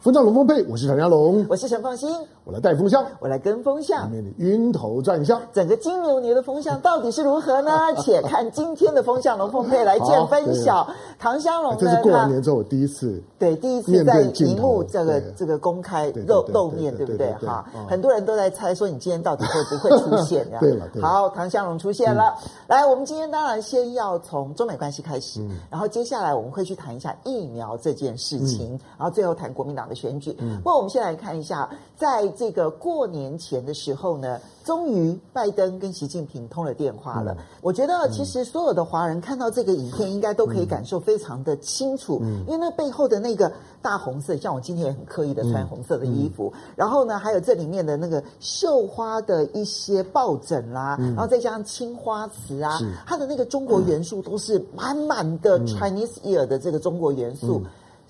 风向龙凤配，我是唐家龙，我是陈凤馨。我来带风向，我来跟风向，里面的晕头转向。整个金牛年的风向到底是如何呢？且看今天的风向龙凤配来见分晓。唐香龙呢？这是过完年之后我第一次，对，第一次在荧幕这个这个公开露露面，对不对？哈，很多人都在猜说你今天到底会不会出现？对了，好，唐香龙出现了。来，我们今天当然先要从中美关系开始，然后接下来我们会去谈一下疫苗这件事情，然后最后谈国民党的选举。不过我们先来看一下，在这个过年前的时候呢，终于拜登跟习近平通了电话了。我觉得其实所有的华人看到这个影片，应该都可以感受非常的清楚，因为那背后的那个大红色，像我今天也很刻意的穿红色的衣服，然后呢，还有这里面的那个绣花的一些抱枕啦，然后再加上青花瓷啊，它的那个中国元素都是满满的 Chinese Year 的这个中国元素。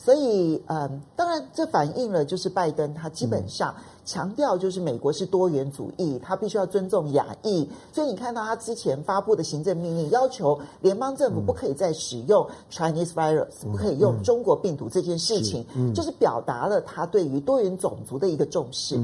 所以，嗯，当然，这反映了就是拜登他基本上强调就是美国是多元主义，他必须要尊重亚裔。所以你看到他之前发布的行政命令，要求联邦政府不可以再使用 Chinese virus，不可以用中国病毒这件事情，就是表达了他对于多元种族的一个重视。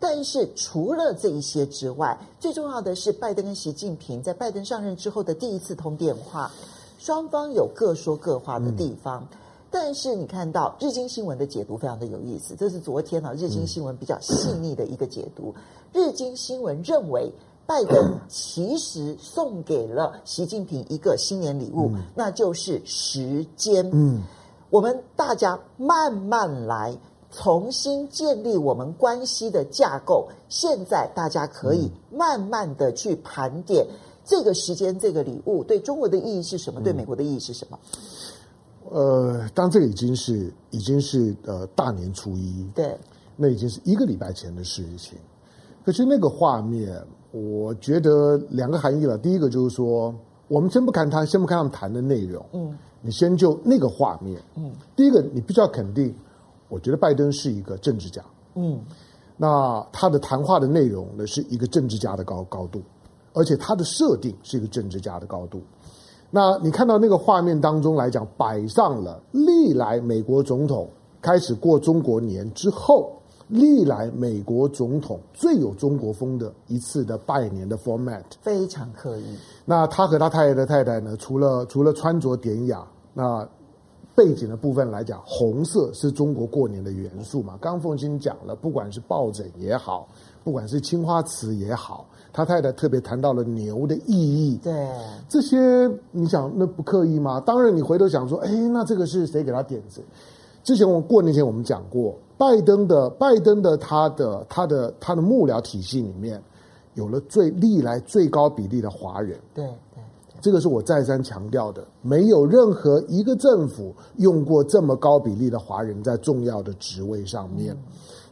但是除了这一些之外，最重要的是拜登跟习近平在拜登上任之后的第一次通电话，双方有各说各话的地方。但是你看到日经新闻的解读非常的有意思，这是昨天啊日经新闻比较细腻的一个解读。日经新闻认为，拜登其实送给了习近平一个新年礼物，那就是时间。嗯，我们大家慢慢来，重新建立我们关系的架构。现在大家可以慢慢的去盘点这个时间，这个礼物对中国的意义是什么？对美国的意义是什么？呃，当这个已经是已经是呃大年初一，对，那已经是一个礼拜前的事情。可是那个画面，我觉得两个含义了。第一个就是说，我们先不看他，先不看他们谈的内容，嗯，你先就那个画面，嗯，第一个你必须要肯定，我觉得拜登是一个政治家，嗯，那他的谈话的内容呢是一个政治家的高高度，而且他的设定是一个政治家的高度。那你看到那个画面当中来讲，摆上了历来美国总统开始过中国年之后，历来美国总统最有中国风的一次的拜年的 format，非常刻意。那他和他太太的太太呢，除了除了穿着典雅，那背景的部分来讲，红色是中国过年的元素嘛。刚凤馨讲了，不管是抱枕也好，不管是青花瓷也好。他太太特别谈到了牛的意义，对这些，你想那不刻意吗？当然，你回头想说，哎，那这个是谁给他点子？之前我过年前我们讲过，拜登的拜登的他的他的他的幕僚体系里面，有了最历来最高比例的华人，对对，这个是我再三强调的，没有任何一个政府用过这么高比例的华人在重要的职位上面，嗯、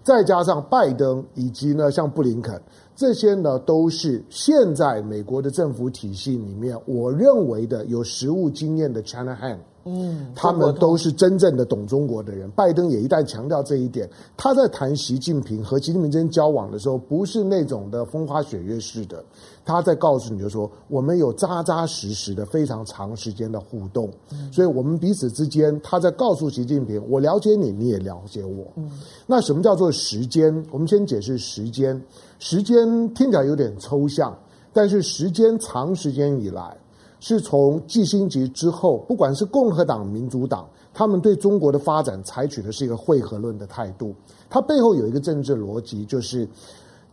再加上拜登以及呢像布林肯。这些呢，都是现在美国的政府体系里面，我认为的有实务经验的 China hand。嗯，他们都是真正的懂中国的人。拜登也一旦强调这一点，他在谈习近平和习近平之间交往的时候，不是那种的风花雪月式的，他在告诉你就说，我们有扎扎实实的非常长时间的互动。嗯，所以我们彼此之间，他在告诉习近平，我了解你，你也了解我。嗯，那什么叫做时间？我们先解释时间。时间听起来有点抽象，但是时间长时间以来。是从季辛吉之后，不管是共和党、民主党，他们对中国的发展采取的是一个汇合论的态度。它背后有一个政治逻辑，就是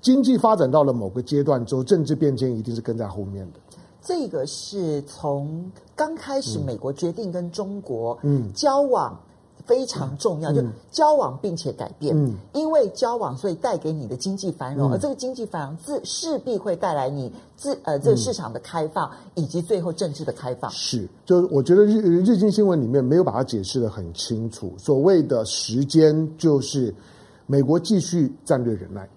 经济发展到了某个阶段之后，政治变迁一定是跟在后面的。这个是从刚开始美国决定跟中国嗯交往。非常重要，就交往并且改变，嗯，因为交往，所以带给你的经济繁荣，嗯、而这个经济繁荣自势必会带来你自呃这个市场的开放，嗯、以及最后政治的开放。是，就是我觉得日日经新闻里面没有把它解释的很清楚。所谓的时间，就是美国继续战略忍耐，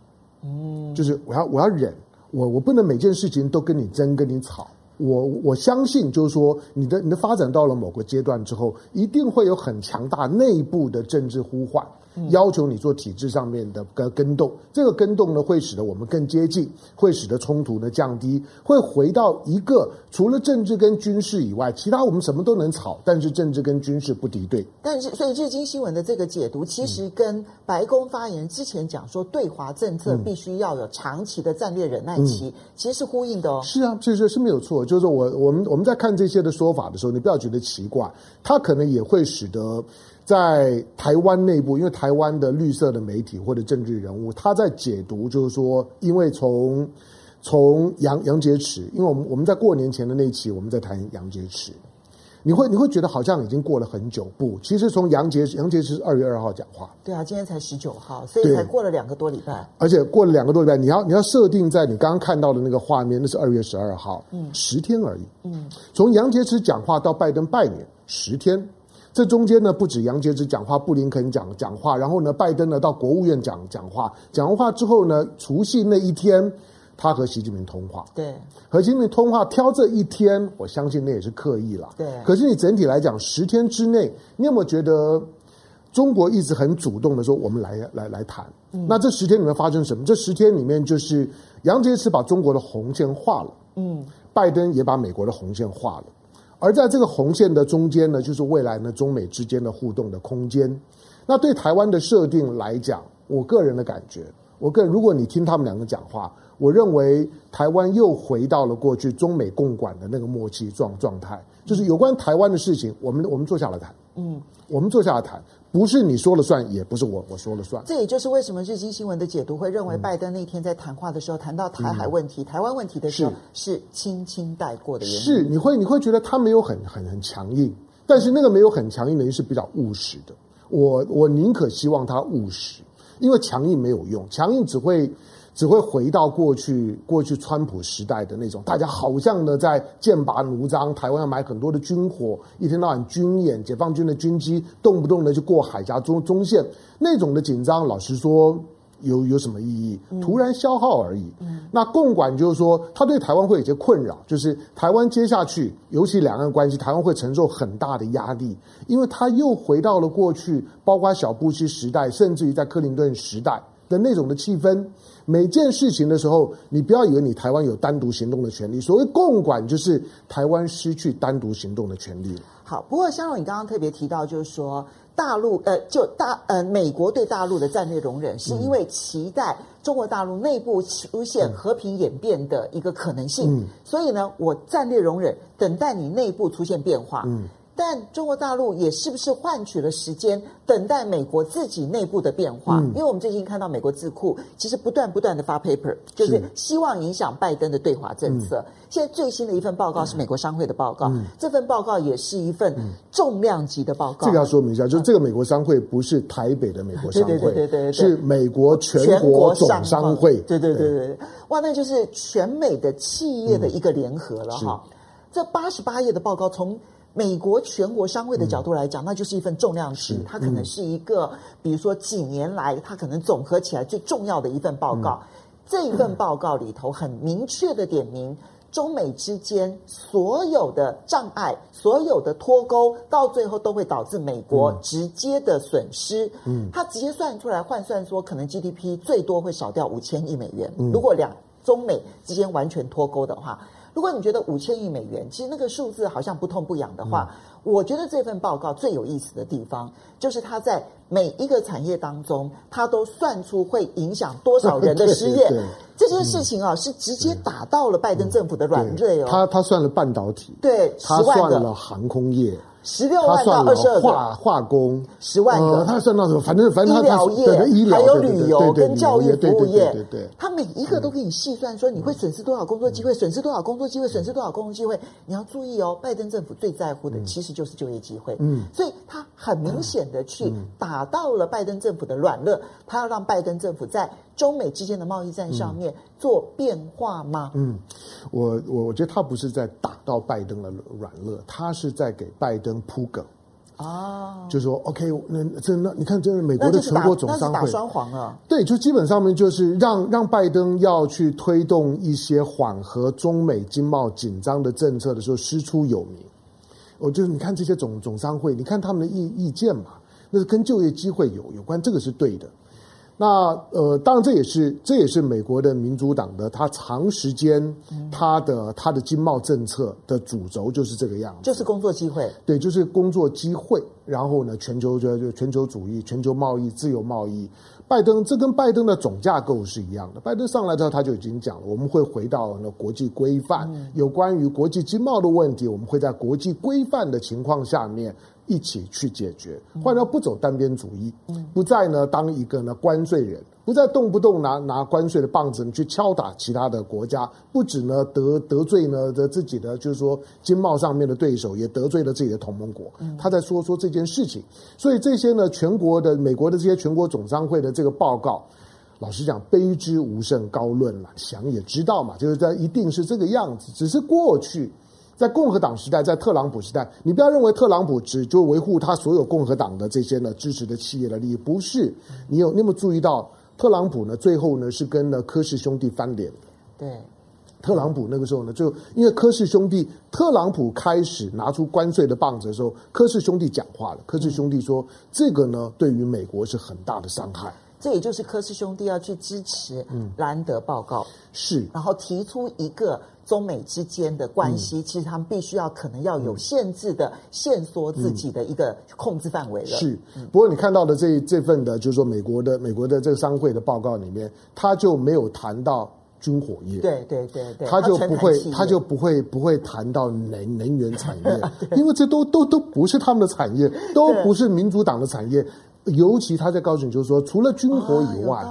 嗯，就是我要我要忍，我我不能每件事情都跟你争跟你吵。我我相信，就是说，你的你的发展到了某个阶段之后，一定会有很强大内部的政治呼唤。要求你做体制上面的跟跟动。这个跟动呢，会使得我们更接近，会使得冲突呢降低，会回到一个除了政治跟军事以外，其他我们什么都能吵，但是政治跟军事不敌对。但是，所以日经新闻的这个解读，其实跟白宫发言人之前讲说对华政策必须要有长期的战略忍耐期，嗯、其实是呼应的哦。是啊，这是是没有错。就是我我们我们在看这些的说法的时候，你不要觉得奇怪，它可能也会使得。在台湾内部，因为台湾的绿色的媒体或者政治人物，他在解读，就是说，因为从从杨杨洁篪，因为我们我们在过年前的那一期，我们在谈杨洁篪，你会你会觉得好像已经过了很久，不，其实从杨洁杨洁篪是二月二号讲话，对啊，今天才十九号，所以才过了两个多礼拜，而且过了两个多礼拜，你要你要设定在你刚刚看到的那个画面，那是二月十二号，嗯，十天而已，嗯，从杨洁篪讲话到拜登拜年十天。这中间呢，不止杨洁篪讲话，布林肯讲讲话，然后呢，拜登呢到国务院讲讲话，讲完话之后呢，除夕那一天，他和习近平通话。对，和习近平通话，挑这一天，我相信那也是刻意了。对。可是你整体来讲，十天之内，你有没有觉得中国一直很主动的说，我们来来来谈？嗯。那这十天里面发生什么？这十天里面，就是杨洁篪把中国的红线画了，嗯，拜登也把美国的红线画了。而在这个红线的中间呢，就是未来呢中美之间的互动的空间。那对台湾的设定来讲，我个人的感觉，我个人如果你听他们两个讲话，我认为台湾又回到了过去中美共管的那个默契状状态，就是有关台湾的事情，我们我们坐下来谈，嗯，我们坐下来谈。不是你说了算，也不是我我说了算。这也就是为什么日经新闻的解读会认为，拜登那天在谈话的时候谈到台海问题、嗯、台湾问题的时候，是轻轻带过的原因。是你会你会觉得他没有很很很强硬，但是那个没有很强硬的人是比较务实的。我我宁可希望他务实，因为强硬没有用，强硬只会。只会回到过去，过去川普时代的那种，大家好像呢在剑拔弩张，台湾要买很多的军火，一天到晚军演，解放军的军机动不动的就过海峡中中线，那种的紧张，老实说有有什么意义？突然消耗而已。嗯、那共管就是说，他对台湾会有些困扰，就是台湾接下去，尤其两岸关系，台湾会承受很大的压力，因为他又回到了过去，包括小布希时代，甚至于在克林顿时代的那种的气氛。每件事情的时候，你不要以为你台湾有单独行动的权利。所谓共管，就是台湾失去单独行动的权利。好，不过香龙，你刚刚特别提到，就是说大陆呃，就大呃，美国对大陆的战略容忍，是因为期待中国大陆内部出现和平演变的一个可能性。嗯，所以呢，我战略容忍，等待你内部出现变化。嗯。但中国大陆也是不是换取了时间，等待美国自己内部的变化？嗯、因为我们最近看到美国智库其实不断不断的发 paper，就是希望影响拜登的对华政策。嗯、现在最新的一份报告是美国商会的报告，嗯、这份报告也是一份重量级的报告。这个要说明一下，就是这个美国商会不是台北的美国商会，对对对对对，是美国全国总商会。对对对对，哇，那就是全美的企业的一个联合了哈。这八十八页的报告从。美国全国商会的角度来讲，嗯、那就是一份重量级，它可能是一个，嗯、比如说几年来它可能总合起来最重要的一份报告。嗯、这一份报告里头很明确的点名，中美之间所有的障碍、所有的脱钩，到最后都会导致美国直接的损失。嗯，它直接算出来换算说，可能 GDP 最多会少掉五千亿美元。嗯、如果两中美之间完全脱钩的话。如果你觉得五千亿美元，其实那个数字好像不痛不痒的话，嗯、我觉得这份报告最有意思的地方，就是它在每一个产业当中，它都算出会影响多少人的 失业。这件事情啊，嗯、是直接打到了拜登政府的软肋哦。他他算了半导体，对，他算了航空业。十六万到二十二化化工。十万个，他算到什么？反正反正医疗业，医疗还有旅游跟教育服务业，对对，他每一个都给你细算说你会损失多少工作机会，损失多少工作机会，损失多少工作机会。你要注意哦，拜登政府最在乎的其实就是就业机会。嗯，所以他很明显的去打到了拜登政府的软肋，他要让拜登政府在中美之间的贸易战上面做变化吗？嗯，我我我觉得他不是在打到拜登的软肋，他是在给拜登铺梗啊，就说 OK，那这那你看，这是美国的全国总商会打双簧啊，对，就基本上面就是让让拜登要去推动一些缓和中美经贸紧张的政策的时候师出有名。我就是你看这些总总商会，你看他们的意意见嘛。那是跟就业机会有有关，这个是对的。那呃，当然这也是这也是美国的民主党的，他长时间他的他的经贸政策的主轴就是这个样子，就是工作机会，对，就是工作机会。然后呢，全球就就全球主义、全球贸易、自由贸易。拜登这跟拜登的总架构是一样的。拜登上来之后，他就已经讲了，我们会回到那国际规范，有关于国际经贸的问题，我们会在国际规范的情况下面。一起去解决，换掉不走单边主义，不再呢当一个呢关税人，不再动不动拿拿关税的棒子去敲打其他的国家，不止呢得得罪呢的自己的就是说经贸上面的对手，也得罪了自己的同盟国。他在说说这件事情，所以这些呢全国的美国的这些全国总商会的这个报告，老实讲卑之无甚高论了，想也知道嘛，就是在一定是这个样子，只是过去。在共和党时代，在特朗普时代，你不要认为特朗普只就维护他所有共和党的这些呢支持的企业的利益，不是。你有你有没有注意到，特朗普呢最后呢是跟呢科氏兄弟翻脸的。对，特朗普那个时候呢，就因为科氏兄弟，特朗普开始拿出关税的棒子的时候，科氏兄弟讲话了。科氏兄弟说，这个呢对于美国是很大的伤害。这也就是科氏兄弟要去支持兰德报告，嗯、是，然后提出一个。中美之间的关系，其实他们必须要可能要有限制的限缩自己的一个控制范围了。是，不过你看到的这这份的，就是说美国的美国的这个商会的报告里面，他就没有谈到军火业。对对对对，他就不会，他就不会不会谈到能能源产业，因为这都都都不是他们的产业，都不是民主党的产业。尤其他在告诉你，就是说，除了军火以外，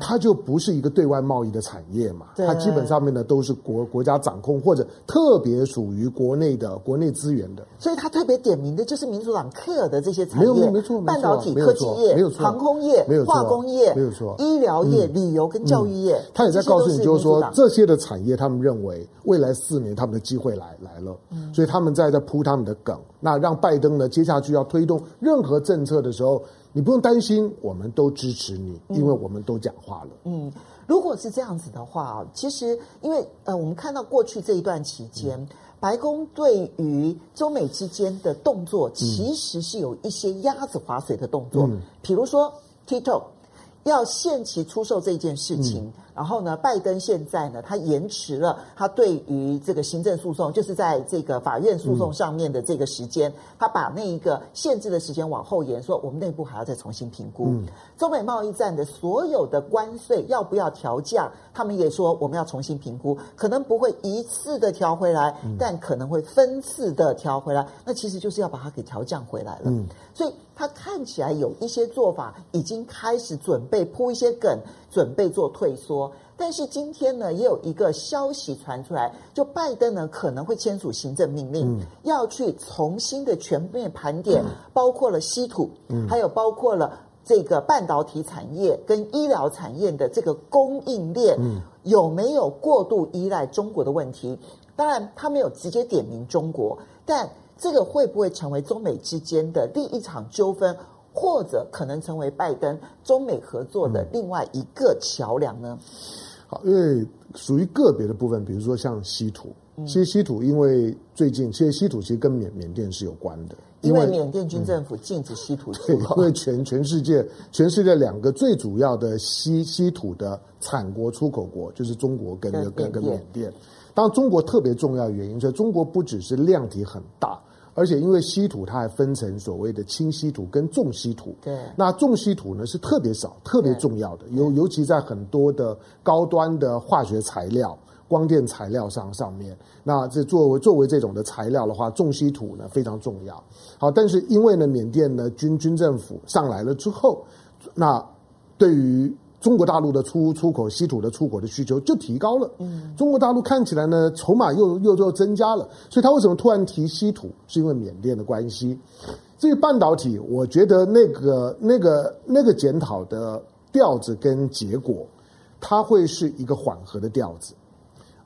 它就不是一个对外贸易的产业嘛。它基本上面呢都是国国家掌控或者特别属于国内的国内资源的。所以他特别点名的就是民主党 care 的这些产业，没有没有没错，半导体、科技业、没有错，航空业、没有错，化工业、没有错，医疗业、旅游跟教育业。他也在告诉你，就是说这些的产业，他们认为未来四年他们的机会来来了，嗯所以他们在在铺他们的梗。那让拜登呢接下去要推动任何政策的时候。你不用担心，我们都支持你，因为我们都讲话了。嗯，嗯，如果是这样子的话，其实因为呃，我们看到过去这一段期间，嗯、白宫对于中美之间的动作，其实是有一些鸭子划水的动作，嗯、比如说 TikTok 要限期出售这件事情。嗯然后呢，拜登现在呢，他延迟了他对于这个行政诉讼，就是在这个法院诉讼上面的这个时间，嗯、他把那一个限制的时间往后延，说我们内部还要再重新评估。嗯、中美贸易战的所有的关税要不要调降，他们也说我们要重新评估，可能不会一次的调回来，嗯、但可能会分次的调回来。那其实就是要把它给调降回来了。嗯、所以他看起来有一些做法已经开始准备铺一些梗。准备做退缩，但是今天呢，也有一个消息传出来，就拜登呢可能会签署行政命令，嗯、要去重新的全面盘点，嗯、包括了稀土，嗯、还有包括了这个半导体产业跟医疗产业的这个供应链，嗯、有没有过度依赖中国的问题？当然，他没有直接点名中国，但这个会不会成为中美之间的第一场纠纷？或者可能成为拜登中美合作的另外一个桥梁呢？好，因为属于个别的部分，比如说像稀土，其实稀土因为最近，其实稀土其实跟缅缅甸是有关的，因为缅甸军政府禁止稀土出口，因为全全世界全世界两个最主要的稀稀土的产国出口国就是中国跟跟跟缅甸。当然，中国特别重要的原因，所以中国不只是量体很大。而且因为稀土，它还分成所谓的轻稀土跟重稀土。对，那重稀土呢是特别少、特别重要的，尤尤其在很多的高端的化学材料、光电材料上上面。那这作为作为这种的材料的话，重稀土呢非常重要。好，但是因为呢，缅甸呢军军政府上来了之后，那对于中国大陆的出出口稀土的出口的需求就提高了，嗯，中国大陆看起来呢筹码又又又增加了，所以他为什么突然提稀土？是因为缅甸的关系。至于半导体，我觉得那个那个那个检讨的调子跟结果，它会是一个缓和的调子，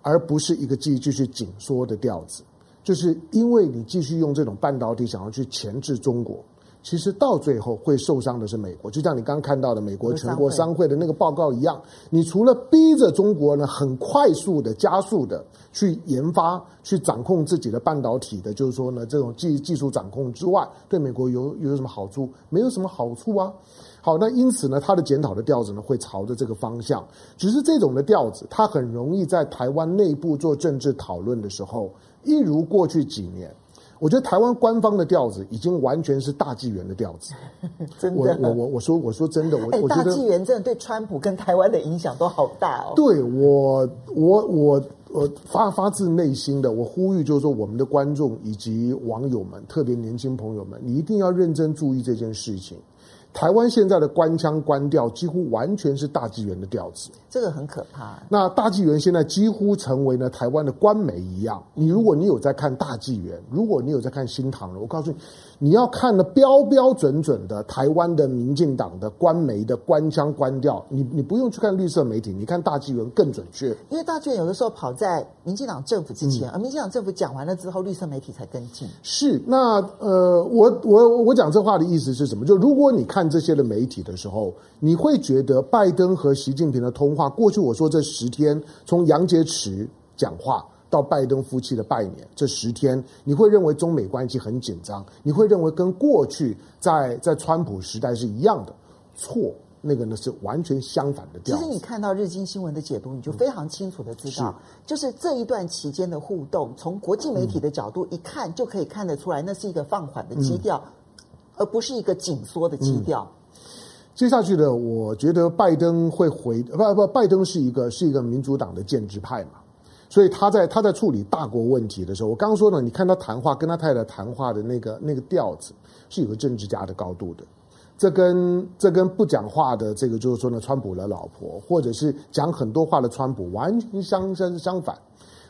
而不是一个继继续紧缩的调子。就是因为你继续用这种半导体想要去钳制中国。其实到最后会受伤的是美国，就像你刚刚看到的美国全国商会的那个报告一样。你除了逼着中国呢，很快速的、加速的去研发、去掌控自己的半导体的，就是说呢，这种技技术掌控之外，对美国有有什么好处？没有什么好处啊。好，那因此呢，他的检讨的调子呢，会朝着这个方向。只是这种的调子，它很容易在台湾内部做政治讨论的时候，一如过去几年。我觉得台湾官方的调子已经完全是大纪元的调子，真的。我我我我说我说真的，我、欸、我觉得大纪元真的对川普跟台湾的影响都好大哦。对我我我我发发自内心的，我呼吁就是说，我们的观众以及网友们，特别年轻朋友们，你一定要认真注意这件事情。台湾现在的官腔官调几乎完全是大纪元的调子，这个很可怕。那大纪元现在几乎成为了台湾的官媒一样。你如果你有在看大纪元，如果你有在看新唐人，我告诉你。你要看的标标准准的台湾的民进党的官媒的官腔官调，你你不用去看绿色媒体，你看大纪元更准确。因为大纪元有的时候跑在民进党政府之前，嗯、而民进党政府讲完了之后，绿色媒体才跟进。是，那呃，我我我讲这话的意思是什么？就如果你看这些的媒体的时候，你会觉得拜登和习近平的通话，过去我说这十天，从杨洁篪讲话。到拜登夫妻的拜年这十天，你会认为中美关系很紧张，你会认为跟过去在在川普时代是一样的，错，那个呢是完全相反的调。其实你看到日经新闻的解读，你就非常清楚的知道，嗯、是就是这一段期间的互动，从国际媒体的角度一看，就可以看得出来，那是一个放缓的基调，嗯、而不是一个紧缩的基调。嗯、接下去的，我觉得拜登会回不不，拜登是一个是一个民主党的建制派嘛。所以他在他在处理大国问题的时候，我刚刚说呢，你看他谈话跟他太太谈话的那个那个调子，是有个政治家的高度的。这跟这跟不讲话的这个就是说呢，川普的老婆，或者是讲很多话的川普，完全相相相反。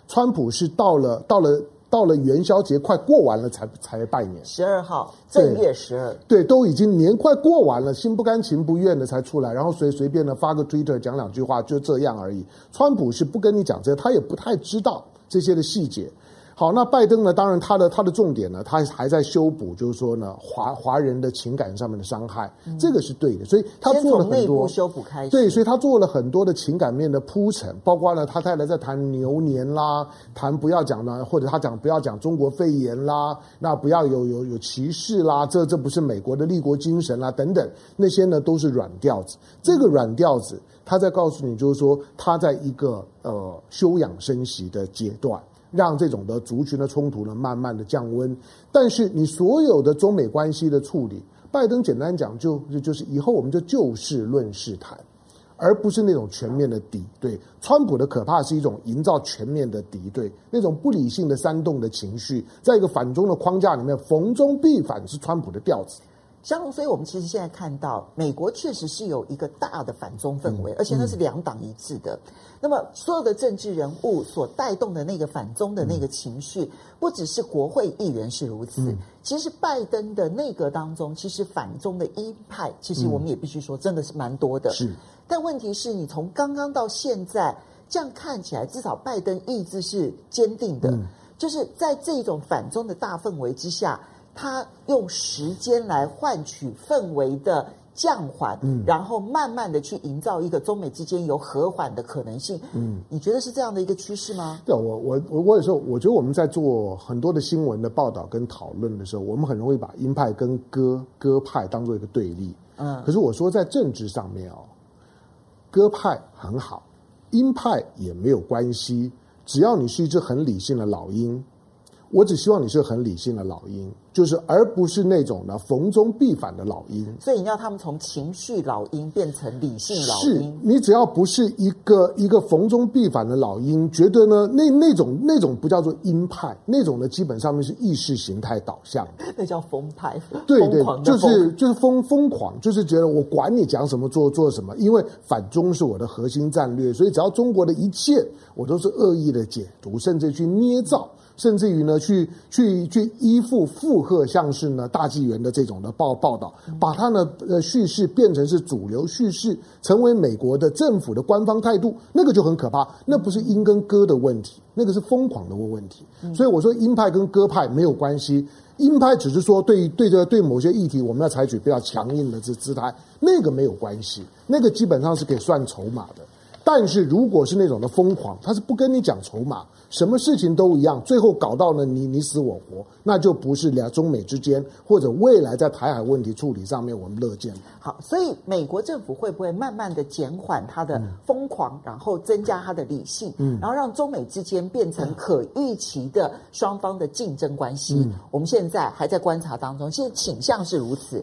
川普是到了到了。到了元宵节快过完了才才拜年，十二号正月十二，对，都已经年快过完了，心不甘情不愿的才出来，然后随随便的发个 Twitter 讲两句话，就这样而已。川普是不跟你讲这些，他也不太知道这些的细节。好，那拜登呢？当然，他的他的重点呢，他还在修补，就是说呢，华华人的情感上面的伤害，嗯、这个是对的。所以他做了很多修补开始，对，所以他做了很多的情感面的铺陈，包括呢，他太太在谈牛年啦，谈不要讲呢，或者他讲不要讲中国肺炎啦，那不要有有有歧视啦，这这不是美国的立国精神啦，等等，那些呢都是软调子。这个软调子，他在告诉你，就是说他在一个呃休养生息的阶段。让这种的族群的冲突呢，慢慢的降温。但是你所有的中美关系的处理，拜登简单讲就就就是以后我们就就事论事谈，而不是那种全面的敌对。川普的可怕是一种营造全面的敌对，那种不理性的煽动的情绪，在一个反中的框架里面，逢中必反是川普的调子。香龙，所以我们其实现在看到，美国确实是有一个大的反中氛围，而且那是两党一致的。那么，所有的政治人物所带动的那个反中的那个情绪，不只是国会议员是如此，其实拜登的内阁当中，其实反中的鹰派，其实我们也必须说，真的是蛮多的。是，但问题是你从刚刚到现在这样看起来，至少拜登意志是坚定的，就是在这种反中的大氛围之下。他用时间来换取氛围的降缓，嗯，然后慢慢的去营造一个中美之间有和缓的可能性，嗯，你觉得是这样的一个趋势吗？对，我我我我有时候我觉得我们在做很多的新闻的报道跟讨论的时候，我们很容易把鹰派跟鸽鸽派当做一个对立，嗯，可是我说在政治上面哦，鸽派很好，鹰派也没有关系，只要你是一只很理性的老鹰。我只希望你是很理性的老鹰，就是而不是那种呢逢中必反的老鹰。所以你要他们从情绪老鹰变成理性老鹰。是你只要不是一个一个逢中必反的老鹰，觉得呢那那种那种不叫做鹰派，那种呢基本上面是意识形态导向，那叫疯派。对对，就是就是疯疯狂，就是觉得我管你讲什么做做什么，因为反中是我的核心战略，所以只要中国的一切我都是恶意的解读，甚至去捏造。甚至于呢，去去去依附附和，像是呢大纪元的这种的报报道，把它呢呃叙事变成是主流叙事，成为美国的政府的官方态度，那个就很可怕。那不是鹰跟鸽的问题，那个是疯狂的问题。所以我说鹰派跟鸽派没有关系，鹰派只是说对对这对某些议题我们要采取比较强硬的这姿态，那个没有关系，那个基本上是可以算筹码的。但是如果是那种的疯狂，他是不跟你讲筹码，什么事情都一样，最后搞到了你你死我活，那就不是两中美之间或者未来在台海问题处理上面我们乐见。好，所以美国政府会不会慢慢的减缓它的疯狂，嗯、然后增加它的理性，嗯，然后让中美之间变成可预期的双方的竞争关系？嗯、我们现在还在观察当中，现在倾向是如此，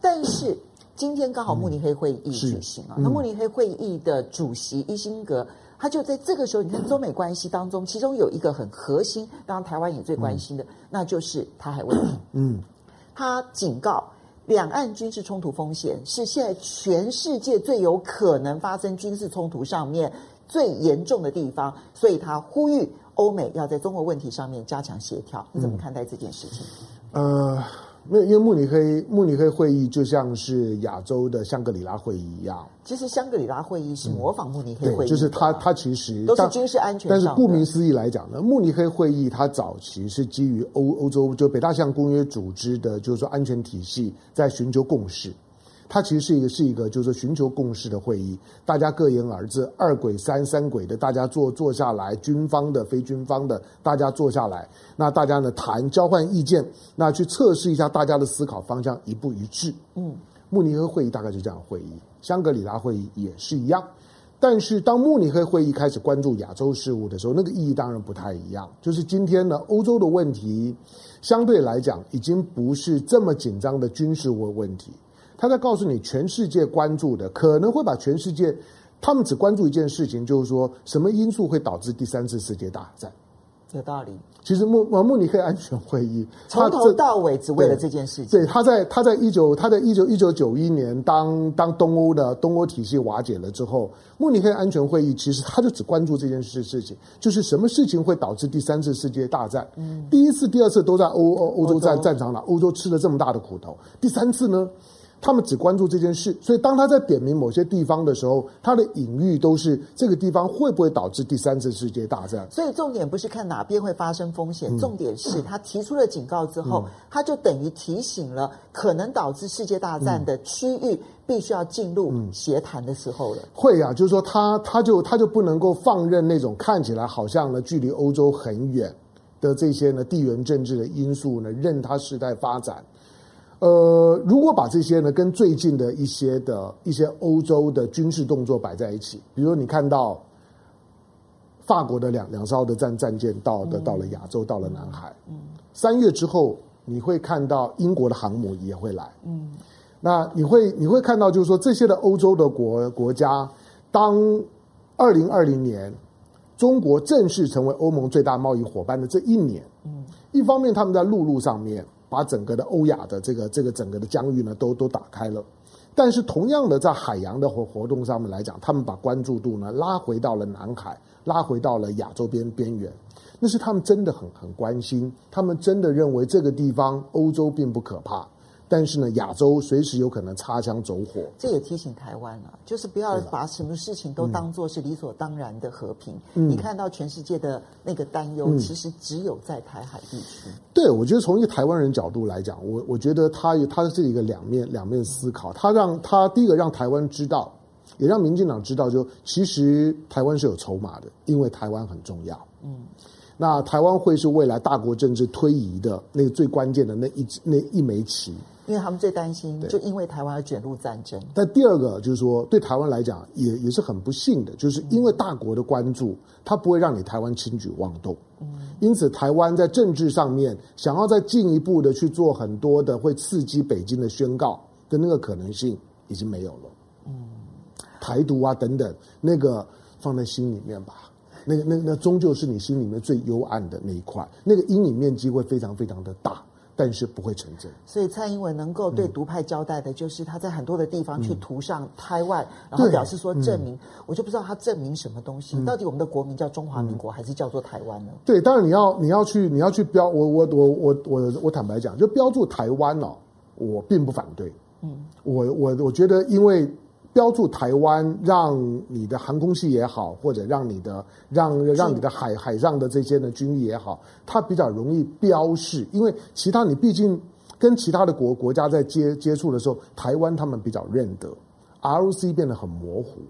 但是。今天刚好慕尼黑会议举行啊，那慕尼黑会议的主席伊辛格，他就在这个时候，你看中美关系当中，其中有一个很核心，当然台湾也最关心的，那就是台海问题。嗯，他警告，两岸军事冲突风险是现在全世界最有可能发生军事冲突上面最严重的地方，所以他呼吁欧美要在中国问题上面加强协调。你怎么看待这件事情？呃。因为因为慕尼黑慕尼黑会议就像是亚洲的香格里拉会议一样。其实香格里拉会议是模仿慕尼黑会议，嗯，就是它它其实都是军事安全。但是顾名思义来讲呢，慕尼黑会议它早期是基于欧欧洲就北大西洋公约组织的，就是说安全体系在寻求共识。它其实是一个是一个就是说寻求共识的会议，大家各言而志，二轨三三轨的大家坐坐下来，军方的非军方的大家坐下来，那大家呢谈交换意见，那去测试一下大家的思考方向一不一致。嗯，慕尼黑会议大概就这样会议，香格里拉会议也是一样，但是当慕尼黑会议开始关注亚洲事务的时候，那个意义当然不太一样。就是今天呢，欧洲的问题相对来讲已经不是这么紧张的军事问问题。他在告诉你，全世界关注的可能会把全世界，他们只关注一件事情，就是说什么因素会导致第三次世界大战？有道理。其实慕慕尼黑安全会议从头到尾只为了这件事情。对，他在他在一九他在一九一九九一年当当东欧的东欧体系瓦解了之后，慕尼黑安全会议其实他就只关注这件事事情，就是什么事情会导致第三次世界大战？嗯，第一次、第二次都在欧欧欧洲战战场了，欧洲吃了这么大的苦头，第三次呢？他们只关注这件事，所以当他在点名某些地方的时候，他的隐喻都是这个地方会不会导致第三次世界大战。所以重点不是看哪边会发生风险，重点是他提出了警告之后，他就等于提醒了可能导致世界大战的区域必须要进入协谈的时候了。会啊，就是说他他就他就不能够放任那种看起来好像呢距离欧洲很远的这些呢地缘政治的因素呢，任它事态发展。呃，如果把这些呢跟最近的一些的一些欧洲的军事动作摆在一起，比如你看到法国的两两艘的战战舰到的到了亚洲，到了南海，嗯，三月之后你会看到英国的航母也会来，嗯，那你会你会看到就是说这些的欧洲的国国家，当二零二零年中国正式成为欧盟最大贸易伙伴的这一年，嗯，一方面他们在陆路上面。把整个的欧亚的这个这个整个的疆域呢，都都打开了，但是同样的在海洋的活活动上面来讲，他们把关注度呢拉回到了南海，拉回到了亚洲边边缘，那是他们真的很很关心，他们真的认为这个地方欧洲并不可怕。但是呢，亚洲随时有可能擦枪走火。这也提醒台湾啊，就是不要把什么事情都当作是理所当然的和平。嗯、你看到全世界的那个担忧，其实只有在台海地区。嗯、对，我觉得从一个台湾人角度来讲，我我觉得他他是一个两面两面思考。他让他第一个让台湾知道，也让民进党知道就，就其实台湾是有筹码的，因为台湾很重要。嗯。那台湾会是未来大国政治推移的那个最关键的那一那一枚棋，因为他们最担心，就因为台湾要卷入战争。但第二个就是说，对台湾来讲也也是很不幸的，就是因为大国的关注，它不会让你台湾轻举妄动。嗯，因此台湾在政治上面想要再进一步的去做很多的会刺激北京的宣告的那个可能性已经没有了。嗯，台独啊等等，那个放在心里面吧。那个、那、那终究是你心里面最幽暗的那一块，那个阴影面积会非常非常的大。但是不会成真。所以蔡英文能够对独派交代的，就是他在很多的地方去涂上台湾，嗯、然后表示说证明，我就不知道他证明什么东西。嗯、到底我们的国名叫中华民国，还是叫做台湾呢？对，当然你要你要去你要去标，我我我我我我坦白讲，就标注台湾哦，我并不反对。嗯，我我我觉得因为。标注台湾，让你的航空器也好，或者让你的让让你的海海上的这些呢军力也好，它比较容易标示，因为其他你毕竟跟其他的国国家在接接触的时候，台湾他们比较认得，ROC 变得很模糊，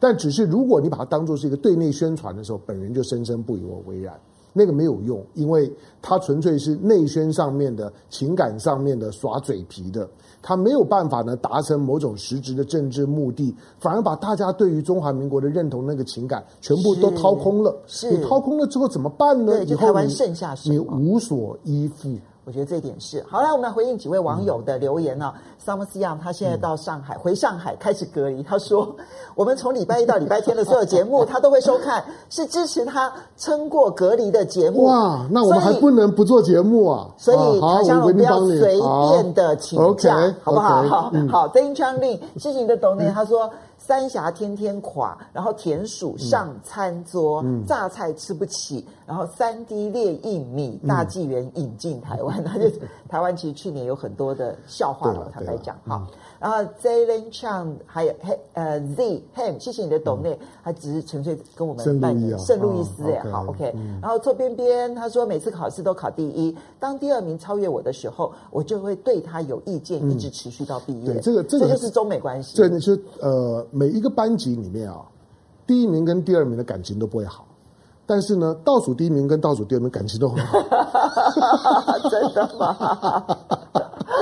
但只是如果你把它当做是一个对内宣传的时候，本人就深深不以为为然。那个没有用，因为它纯粹是内宣上面的情感上面的耍嘴皮的，它没有办法呢达成某种实质的政治目的，反而把大家对于中华民国的认同那个情感全部都掏空了。是，你掏空了之后怎么办呢？以后台湾剩下你无所依附。我觉得这一点是好。来，我们来回应几位网友的留言呢、啊。Summer Young 他现在到上海，回上海开始隔离。他说，我们从礼拜一到礼拜天的所有节目，他都会收看，是支持他撑过隔离的节目。哇，那我们还不能不做节目啊！所以他想我们不要随便的请假，好不好？好，好。丁昌令，谢谢你的懂内。他说。三峡天天垮，然后田鼠上餐桌，嗯、榨菜吃不起，然后三 D 列印米大纪元引进台湾，那、嗯、就台湾其实去年有很多的笑话了，坦白讲哈。然后 Zaylen Chang 还有嘿呃 Z Ham，谢谢你的懂内，他只是纯粹跟我们办圣路易斯哎，好 OK。然后错边边他说每次考试都考第一，当第二名超越我的时候，我就会对他有意见，一直持续到毕业。对，这个这个就是中美关系。对，你说呃每一个班级里面啊，第一名跟第二名的感情都不会好，但是呢，倒数第一名跟倒数第二名感情都很好。真的吗？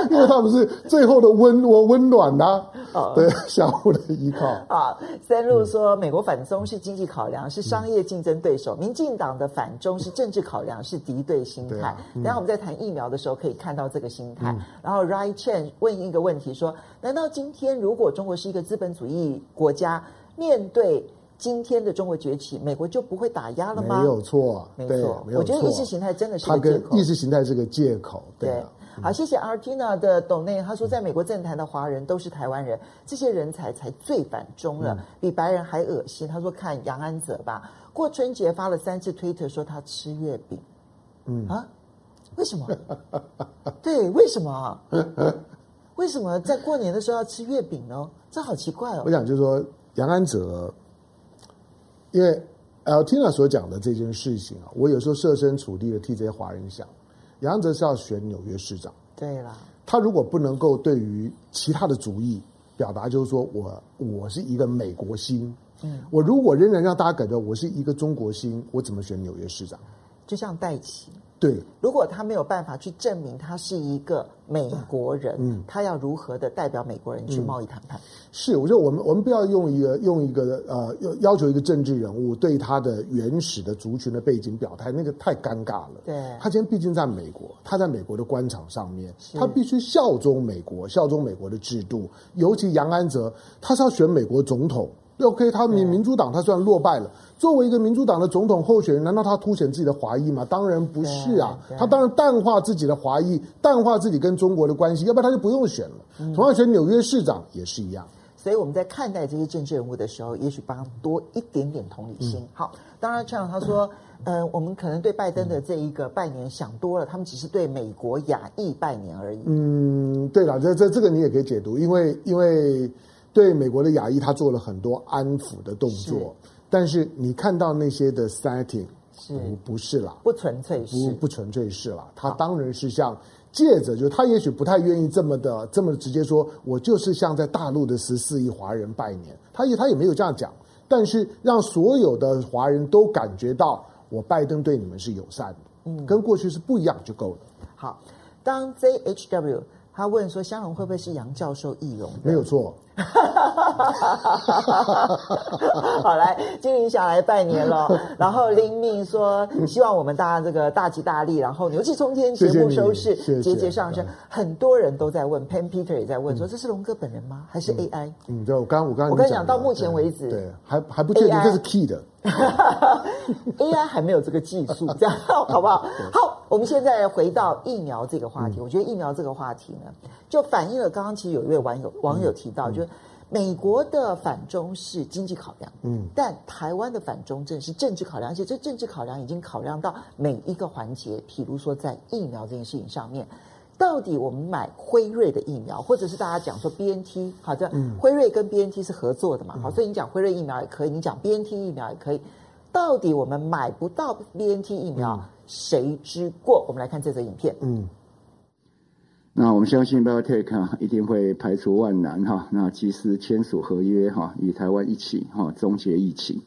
因为他们是最后的温我温暖呐、啊，哦、对，相互的依靠。啊，三路说美国反中是经济考量，是商业竞争对手；民进党的反中是政治考量，是敌对心态。啊嗯、等下我们在谈疫苗的时候，可以看到这个心态。嗯、然后 Rai Chen 问一个问题说：难道今天如果中国是一个资本主义国家，面对今天的中国崛起，美国就不会打压了吗？没有错，没错。我觉得意识形态真的是个借口。意识形态是个借口，对。对好，谢谢 Artina 的董内，他说，在美国政坛的华人都是台湾人，这些人才才最反中了，比白人还恶心。他说看杨安泽吧，过春节发了三次推特说他吃月饼，嗯啊，为什么？对，为什么？为什么在过年的时候要吃月饼呢？这好奇怪哦。我想就是说杨安泽，因为 Artina 所讲的这件事情啊，我有时候设身处地的替这些华人想。杨安泽是要选纽约市长，对了，他如果不能够对于其他的主义表达，就是说我我是一个美国心，嗯，我如果仍然让大家感觉我是一个中国心，我怎么选纽约市长？就像戴琪。对，如果他没有办法去证明他是一个美国人，嗯，他要如何的代表美国人去贸易谈判？是，我觉得我们我们不要用一个用一个呃要要求一个政治人物对他的原始的族群的背景表态，那个太尴尬了。对，他今天毕竟在美国，他在美国的官场上面，他必须效忠美国，效忠美国的制度。尤其杨安泽，他是要选美国总统。OK，他民民主党他虽然落败了，作为一个民主党的总统候选人，难道他凸显自己的华裔吗？当然不是啊，他当然淡化自己的华裔，淡化自己跟中国的关系，要不然他就不用选了。同样选纽约市长也是一样。所以我们在看待这些政治人物的时候，也许帮多一点点同理心。好，当然这样他说，呃，我们可能对拜登的这一个拜年想多了，他们只是对美国亚裔拜年而已。嗯，对了，这这这个你也可以解读，因为因为。对美国的亚裔，他做了很多安抚的动作，是但是你看到那些的 setting 是。不不是啦，不纯粹是，不不纯粹是啦，他当然是像借着，就他也许不太愿意这么的这么直接说，我就是像在大陆的十四亿华人拜年，他也他也没有这样讲，但是让所有的华人都感觉到我拜登对你们是友善的，嗯，跟过去是不一样就够了。好，当 ZHW。他问说：“香龙会不会是杨教授易容？”没有错。好，来，金玲想来拜年了。然后林命说：“希望我们大家这个大吉大利，然后牛气冲天，节目收视节节上升。”很多人都在问，Pan Peter 也在问说：“这是龙哥本人吗？还是 AI？” 嗯，对，我刚我刚我跟你讲，到目前为止，对，还还不确定这是 key 的。AI 还没有这个技术，这样好不好？好，我们现在回到疫苗这个话题。我觉得疫苗这个话题呢，就反映了刚刚其实有一位网友网友提到，就是美国的反中是经济考量，嗯，但台湾的反中正是政治考量，而且这政治考量已经考量到每一个环节，譬如说在疫苗这件事情上面。到底我们买辉瑞的疫苗，或者是大家讲说 BNT，好，的辉瑞跟 BNT 是合作的嘛？好，所以你讲辉瑞疫苗也可以，你讲 BNT 疫苗也可以。到底我们买不到 BNT 疫苗，谁之过？我们来看这则影片。嗯，那我们相信 BioNTech 一定会排除万难哈，那及时签署合约哈，与台湾一起哈终结疫情。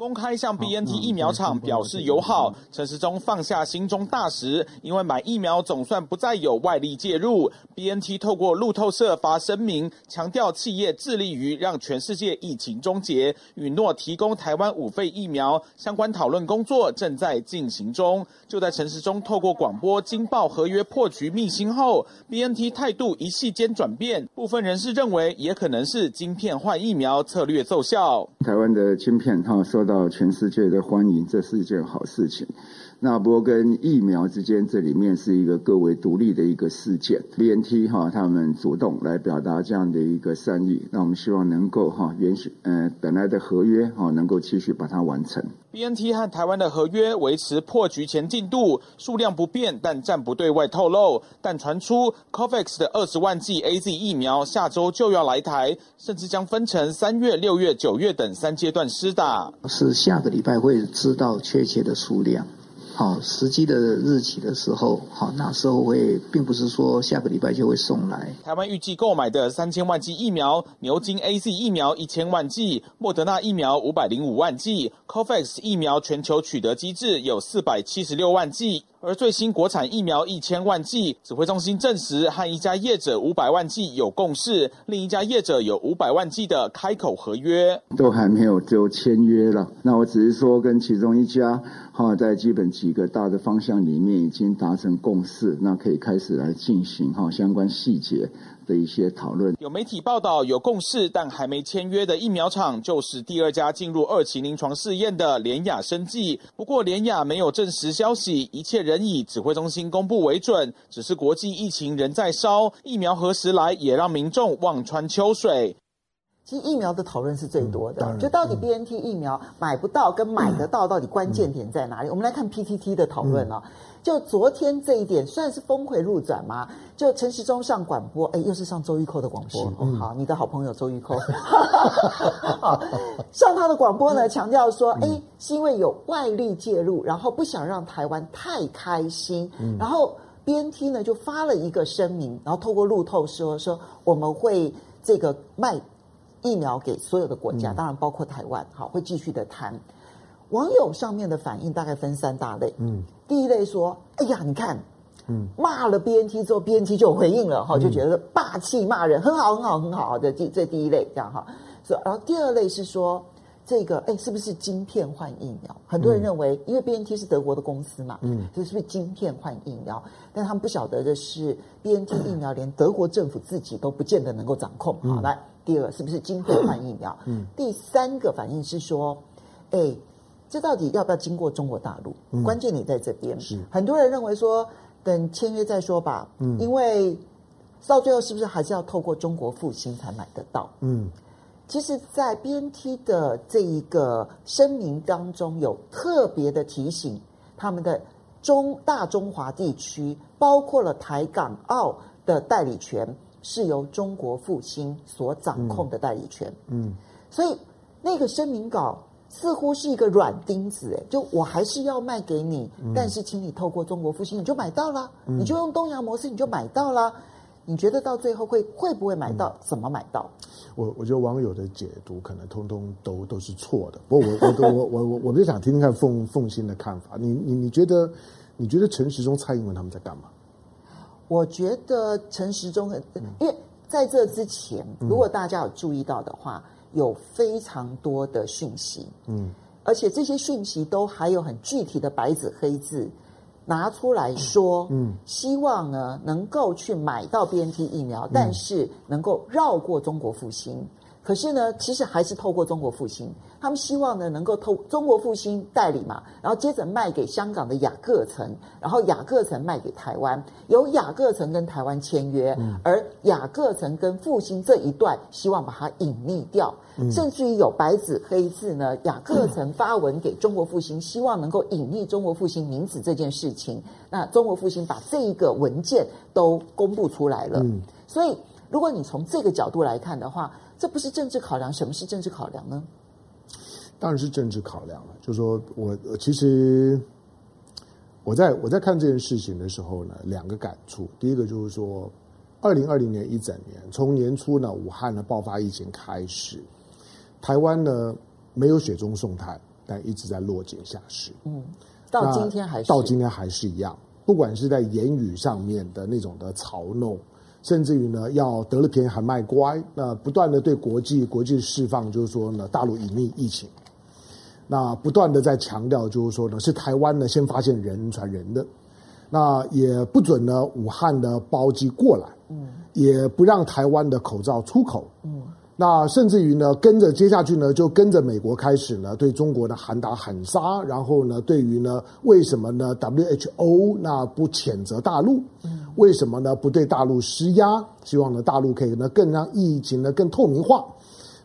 公开向 BNT 疫苗厂表示友好，陈时中放下心中大石，因为买疫苗总算不再有外力介入。BNT 透过路透社发声明，强调企业致力于让全世界疫情终结，允诺提供台湾五费疫苗。相关讨论工作正在进行中。就在陈时中透过广播惊爆合约破局秘辛后，BNT 态度一系间转变，部分人士认为也可能是晶片换疫苗策略奏效。台湾的晶片哈说到全世界的欢迎，这是一件好事情。那不过跟疫苗之间，这里面是一个各为独立的一个事件。BNT 哈，他们主动来表达这样的一个善意，那我们希望能够哈允许呃本来的合约哈能够继续把它完成。BNT 和台湾的合约维持破局前进度，数量不变，但暂不对外透露。但传出 COVAX 的二十万剂 AZ 疫苗下周就要来台，甚至将分成三月、六月、九月等三阶段施打。是下个礼拜会知道确切的数量。好，实际的日期的时候，好，那时候会，并不是说下个礼拜就会送来。台湾预计购买的三千万剂疫苗，牛津 AZ 疫苗一千万剂，莫德纳疫苗五百零五万剂，COVAX 疫苗全球取得机制有四百七十六万剂。而最新国产疫苗一千万剂，指挥中心证实和一家业者五百万剂有共识，另一家业者有五百万剂的开口合约，都还没有就签约了。那我只是说跟其中一家哈，在基本几个大的方向里面已经达成共识，那可以开始来进行哈相关细节的一些讨论。有媒体报道有共识，但还没签约的疫苗厂就是第二家进入二期临床试验的联雅生技。不过联雅没有证实消息，一切仍以指挥中心公布为准。只是国际疫情仍在烧，疫苗何时来也让民众望穿秋水。其实疫苗的讨论是最多的，就到底 BNT 疫苗买不到跟买得到，到底关键点在哪里？我们来看 PTT 的讨论啊。就昨天这一点算是峰回路转吗？就陈时中上广播，哎，又是上周玉蔻的广播。哦，好，你的好朋友周玉蔻，好，上他的广播呢，强调说，哎，是因为有外力介入，然后不想让台湾太开心，然后 BNT 呢就发了一个声明，然后透过路透说说我们会这个卖疫苗给所有的国家，当然包括台湾，好，会继续的谈。网友上面的反应大概分三大类，嗯，第一类说，哎呀，你看，嗯，骂了 BNT 之后，BNT 就有回应了哈，就觉得霸气骂人，很好，很好，很好的，这这第一类这样哈，所以然后第二类是说，这个哎，是不是晶片换疫苗？很多人认为，因为 BNT 是德国的公司嘛，嗯，这是不是晶片换疫苗？但他们不晓得的是，BNT 疫苗连德国政府自己都不见得能够掌控。好，来，第二是不是晶片换疫苗？嗯，第三个反应是说，哎。这到底要不要经过中国大陆？嗯、关键你在这边。是很多人认为说，等签约再说吧。嗯，因为到最后是不是还是要透过中国复兴才买得到？嗯，其实，在 BNT 的这一个声明当中，有特别的提醒，他们的中大中华地区，包括了台港澳的代理权，是由中国复兴所掌控的代理权。嗯，嗯所以那个声明稿。似乎是一个软钉子，哎，就我还是要卖给你，嗯、但是请你透过中国复兴，你就买到了，嗯、你就用东洋模式，你就买到了。你觉得到最后会会不会买到？嗯、怎么买到？我我觉得网友的解读可能通通都都是错的。不过我我我我我我就想听听看凤凤新的看法。你你你觉得你觉得陈时中、蔡英文他们在干嘛？我觉得陈时中，因为在这之前，如果大家有注意到的话。嗯有非常多的讯息，嗯，而且这些讯息都还有很具体的白纸黑字拿出来说，嗯，希望呢能够去买到 BNT 疫苗，嗯，但是能够绕过中国复兴，可是呢，其实还是透过中国复兴，他们希望呢能够透中国复兴代理嘛，然后接着卖给香港的雅各城，然后雅各城卖给台湾，由雅各城跟台湾签约，而雅各城跟复兴这一段希望把它隐匿掉，甚至于有白纸黑字呢，雅各城发文给中国复兴，希望能够隐匿中国复兴名字这件事情，那中国复兴把这一个文件都公布出来了，所以如果你从这个角度来看的话。这不是政治考量，什么是政治考量呢？当然是政治考量了。就是说我其实我在我在看这件事情的时候呢，两个感触。第一个就是说，二零二零年一整年，从年初呢武汉呢爆发疫情开始，台湾呢没有雪中送炭，但一直在落井下石。嗯，到今天还是到今天还是一样，不管是在言语上面的那种的嘲弄。甚至于呢，要得了便宜还卖乖，那不断的对国际国际释放，就是说呢，大陆隐匿疫情，那不断的在强调，就是说呢，是台湾呢先发现人传人的，那也不准呢武汉的包机过来，嗯，也不让台湾的口罩出口，嗯。那甚至于呢，跟着接下去呢，就跟着美国开始呢，对中国的喊打喊杀。然后呢，对于呢，为什么呢？WHO 那不谴责大陆？嗯为什么呢？不对大陆施压？希望呢，大陆可以呢，更让疫情呢更透明化。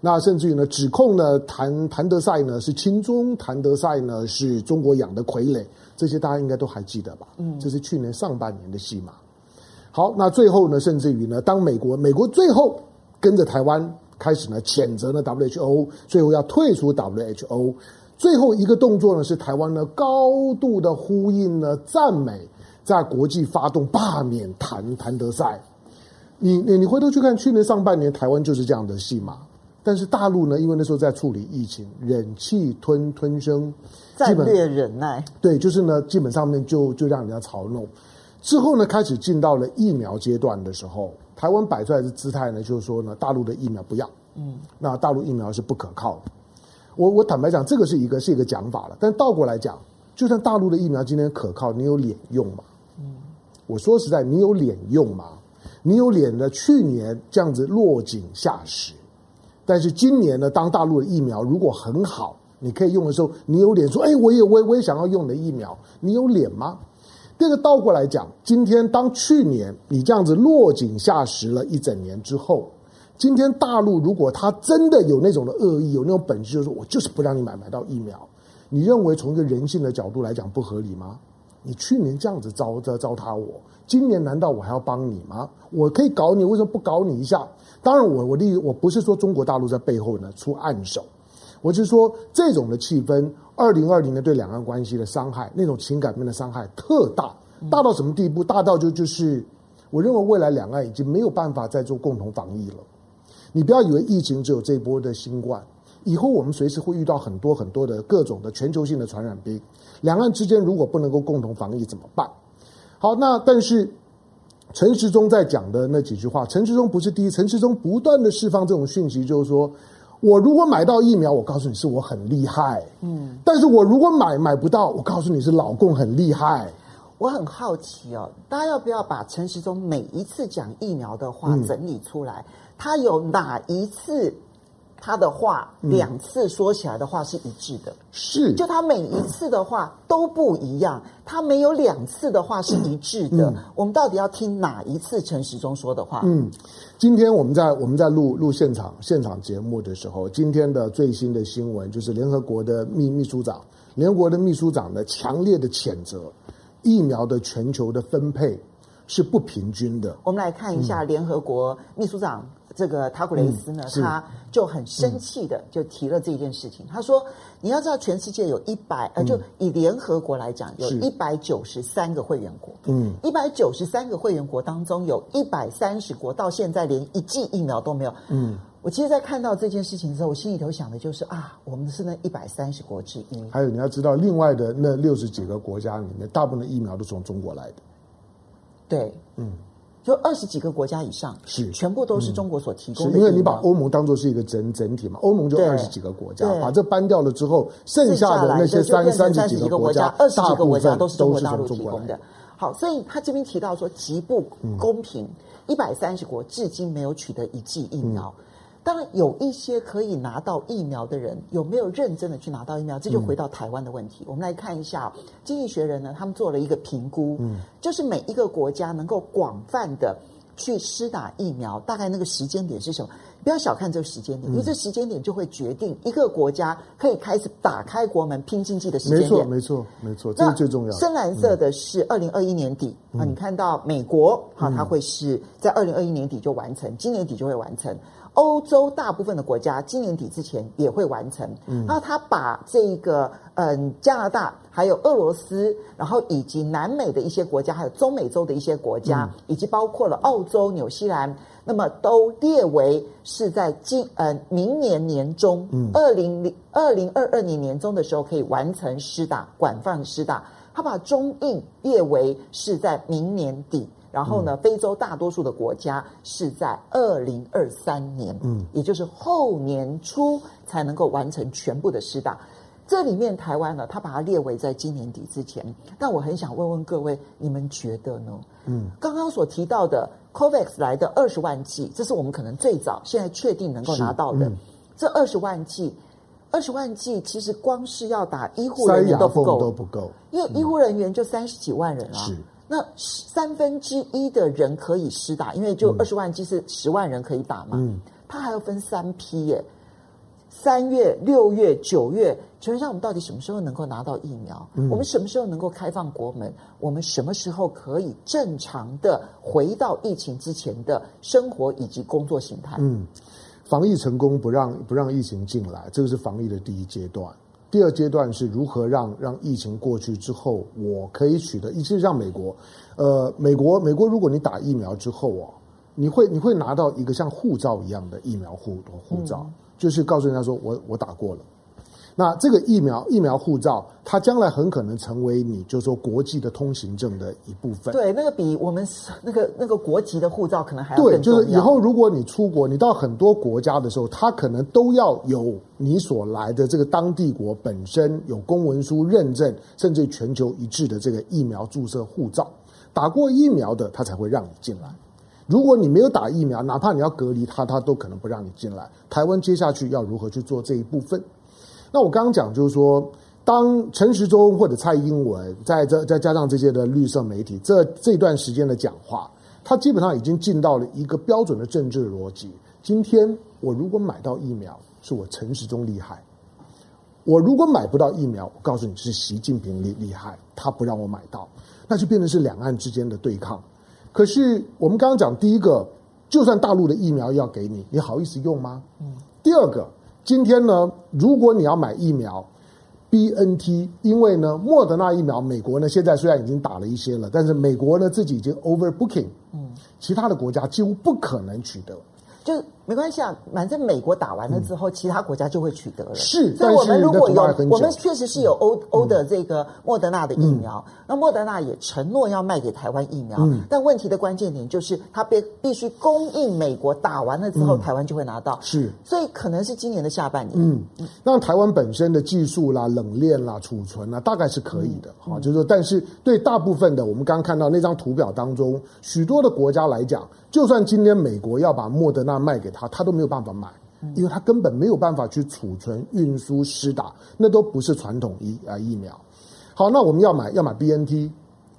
那甚至于呢，指控呢，谭谭德赛呢是亲中，谭德赛呢是中国养的傀儡。这些大家应该都还记得吧？嗯，这是去年上半年的戏码。好，那最后呢，甚至于呢，当美国美国最后跟着台湾。开始呢，谴责呢 WHO，最后要退出 WHO，最后一个动作呢是台湾呢高度的呼应呢赞美，在国际发动罢免谭谭德赛。你你你回头去看去年上半年台湾就是这样的戏码，但是大陆呢，因为那时候在处理疫情，忍气吞吞声，战略忍耐，对，就是呢基本上面就就让人家嘲弄。之后呢，开始进到了疫苗阶段的时候。台湾摆出来的姿态呢，就是说呢，大陆的疫苗不要，嗯，那大陆疫苗是不可靠的。我我坦白讲，这个是一个是一个讲法了。但倒过来讲，就算大陆的疫苗今天可靠，你有脸用吗？嗯，我说实在，你有脸用吗？你有脸呢？去年这样子落井下石，但是今年呢，当大陆的疫苗如果很好，你可以用的时候，你有脸说，哎，我也我也我也想要用你的疫苗，你有脸吗？这个倒过来讲，今天当去年你这样子落井下石了一整年之后，今天大陆如果他真的有那种的恶意，有那种本事，就是我就是不让你买买到疫苗，你认为从一个人性的角度来讲不合理吗？你去年这样子糟糟糟蹋我，今年难道我还要帮你吗？我可以搞你，为什么不搞你一下？当然我，我我的我不是说中国大陆在背后呢出暗手，我是说这种的气氛。二零二零年对两岸关系的伤害，那种情感面的伤害特大，大到什么地步？大到就就是，我认为未来两岸已经没有办法再做共同防疫了。你不要以为疫情只有这一波的新冠，以后我们随时会遇到很多很多的各种的全球性的传染病。两岸之间如果不能够共同防疫怎么办？好，那但是陈时中在讲的那几句话，陈时中不是第一，陈时中不断的释放这种讯息，就是说。我如果买到疫苗，我告诉你是我很厉害，嗯，但是我如果买买不到，我告诉你是老共很厉害。我很好奇哦，大家要不要把陈时中每一次讲疫苗的话整理出来？嗯，他有哪一次？他的话两次说起来的话是一致的，是就他每一次的话都不一样，他没有两次的话是一致的。我们到底要听哪一次陈时中说的话？嗯，今天我们在我们在录录现场现场节目的时候，今天的最新的新闻就是联合国的秘秘书长，联合国的秘书长呢强烈的谴责疫苗的全球的分配是不平均的。我们来看一下联合国秘书长。这个塔古雷斯呢，嗯、他就很生气的就提了这件事情。嗯、他说：“你要知道，全世界有一百、嗯、呃，就以联合国来讲，有一百九十三个会员国。嗯，一百九十三个会员国当中，有一百三十国到现在连一剂疫苗都没有。嗯，我其实，在看到这件事情的时候，我心里头想的就是啊，我们是那一百三十国之一。还有你要知道，另外的那六十几个国家里面，大部分的疫苗都从中国来的。对，嗯。”就二十几个国家以上是。全部都是中国所提供的，因为你把欧盟当做是一个整整体嘛，欧盟就二十几个国家，把这搬掉了之后，剩下的那些三三十几个国家，二十几个国家都是中国大陆提供的。好，所以他这边提到说极不公平，一百三十国至今没有取得一剂疫苗。当然有一些可以拿到疫苗的人，有没有认真的去拿到疫苗？这就回到台湾的问题。嗯、我们来看一下《经济学人》呢，他们做了一个评估，嗯，就是每一个国家能够广泛的去施打疫苗，大概那个时间点是什么？不要小看这个时间点，因为这时间点就会决定一个国家可以开始打开国门拼经济的时间点。没错，没错，没错，这是最重要的。深蓝色的是二零二一年底、嗯、啊，你看到美国哈、啊，它会是在二零二一年底就完成，今年底就会完成。欧洲大部分的国家今年底之前也会完成。嗯，然后他把这个嗯加拿大、还有俄罗斯，然后以及南美的一些国家，还有中美洲的一些国家，嗯、以及包括了澳洲、纽西兰，那么都列为是在今呃明年年中，嗯，二零零二零二二年年中的时候可以完成施打，广泛施打。他把中印列为是在明年底。然后呢，非洲大多数的国家是在二零二三年，嗯，也就是后年初才能够完成全部的施打。这里面台湾呢，它把它列为在今年底之前。但我很想问问各位，你们觉得呢？嗯，刚刚所提到的 COVAX 来的二十万剂，这是我们可能最早现在确定能够拿到的。嗯、这二十万剂，二十万剂其实光是要打医护人员都不够，都不够，因为医护人员就三十几万人啊。是。那三分之一的人可以施打，因为就二十万剂是十万人可以打嘛。嗯，他还要分三批耶，三月、六月、九月，请问一下，我们到底什么时候能够拿到疫苗？嗯，我们什么时候能够开放国门？我们什么时候可以正常的回到疫情之前的生活以及工作形态？嗯，防疫成功不让不让疫情进来，这个是防疫的第一阶段。第二阶段是如何让让疫情过去之后，我可以取得，尤其是像美国，呃，美国美国，如果你打疫苗之后哦，你会你会拿到一个像护照一样的疫苗护护照，嗯、就是告诉人家说我我打过了。那这个疫苗疫苗护照，它将来很可能成为你就是说国际的通行证的一部分。对，那个比我们那个那个国籍的护照可能还要更重要。对，就是以后如果你出国，你到很多国家的时候，它可能都要有你所来的这个当地国本身有公文书认证，甚至全球一致的这个疫苗注射护照，打过疫苗的，他才会让你进来。如果你没有打疫苗，哪怕你要隔离，他，他都可能不让你进来。台湾接下去要如何去做这一部分？那我刚刚讲就是说，当陈时中或者蔡英文在这再加上这些的绿色媒体，这这段时间的讲话，他基本上已经进到了一个标准的政治逻辑。今天我如果买到疫苗，是我陈时中厉害；我如果买不到疫苗，我告诉你是习近平厉厉害，他不让我买到，那就变成是两岸之间的对抗。可是我们刚刚讲第一个，就算大陆的疫苗要给你，你好意思用吗？嗯。第二个。今天呢，如果你要买疫苗，BNT，因为呢，莫德纳疫苗，美国呢现在虽然已经打了一些了，但是美国呢自己已经 overbooking，嗯，其他的国家几乎不可能取得。就没关系啊，反正美国打完了之后，嗯、其他国家就会取得了。是，所以我们如果有，我们确实是有欧欧的这个莫德纳的疫苗，嗯、那莫德纳也承诺要卖给台湾疫苗。嗯、但问题的关键点就是，它必必须供应美国打完了之后，嗯、台湾就会拿到。是，所以可能是今年的下半年。嗯，那台湾本身的技术啦、冷链啦、储存啦，大概是可以的。好、嗯，就是说，但是对大部分的，我们刚刚看到那张图表当中，许多的国家来讲。就算今天美国要把莫德纳卖给他，他都没有办法买，因为他根本没有办法去储存、运输、施打，那都不是传统疫啊疫苗。好，那我们要买要买 BNT。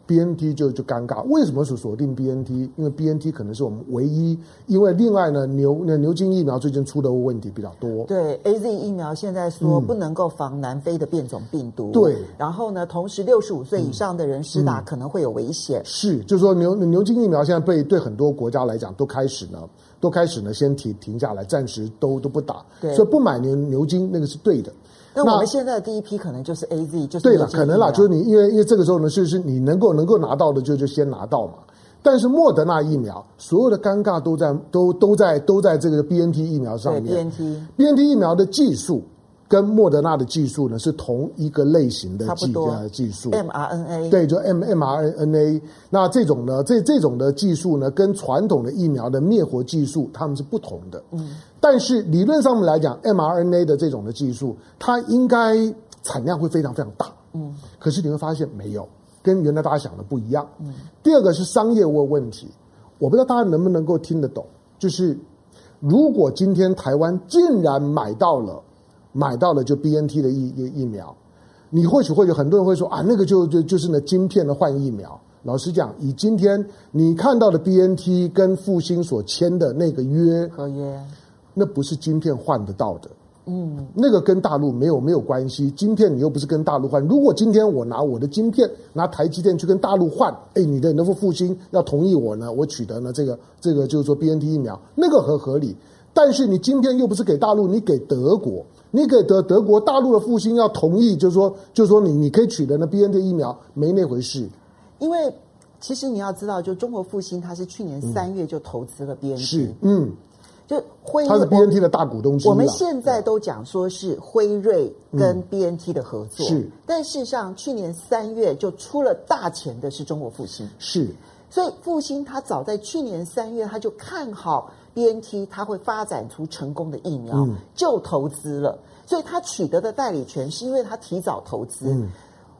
B N T 就就尴尬，为什么是锁定 B N T？因为 B N T 可能是我们唯一，因为另外呢牛那牛津疫苗最近出的问题比较多。对，A Z 疫苗现在说不能够防南非的变种病毒。对，然后呢，同时六十五岁以上的人施打可能会有危险。是，就是说牛牛津疫苗现在被对很多国家来讲都开始呢，都开始呢先停停下来，暂时都都不打。对，所以不买牛牛津那个是对的。那我们现在的第一批可能就是 A Z，就是对了，可能啦，就是你因为因为这个时候呢，就是你能够能够拿到的就就先拿到嘛。但是莫德纳疫苗所有的尴尬都在都都在都在这个 B N T 疫苗上面。B N T B N T 疫苗的技术跟莫德纳的技术呢是同一个类型的技呃技术 m R N A 对，就 M M R N A。那这种呢，这这种的技术呢，跟传统的疫苗的灭活技术它们是不同的。嗯。但是理论上面来讲，mRNA 的这种的技术，它应该产量会非常非常大。嗯，可是你会发现没有，跟原来大家想的不一样。嗯，第二个是商业问问题，我不知道大家能不能够听得懂，就是如果今天台湾竟然买到了，买到了就 BNT 的疫疫疫苗，你或许会有很多人会说啊，那个就就就是那晶片的换疫苗。老实讲，以今天你看到的 BNT 跟复兴所签的那个约合约，那不是晶片换得到的。嗯，那个跟大陆没有没有关系。晶片你又不是跟大陆换。如果今天我拿我的晶片，拿台积电去跟大陆换，哎，你的那副复兴要同意我呢，我取得呢这个这个就是说 BNT 疫苗，那个很合理。但是你晶片又不是给大陆，你给德国，你给德德国大陆的复兴要同意，就是说就是说你你可以取得那 BNT 疫苗，没那回事。因为其实你要知道，就中国复兴，它是去年三月就投资了 BNT，是嗯。就辉，他是 BNT 的大股东之一。我们现在都讲说是辉瑞跟 BNT 的合作，嗯、是。但事实上，去年三月就出了大钱的是中国复兴，是。所以复兴他早在去年三月他就看好 BNT，它会发展出成功的疫苗，嗯、就投资了。所以他取得的代理权是因为他提早投资。嗯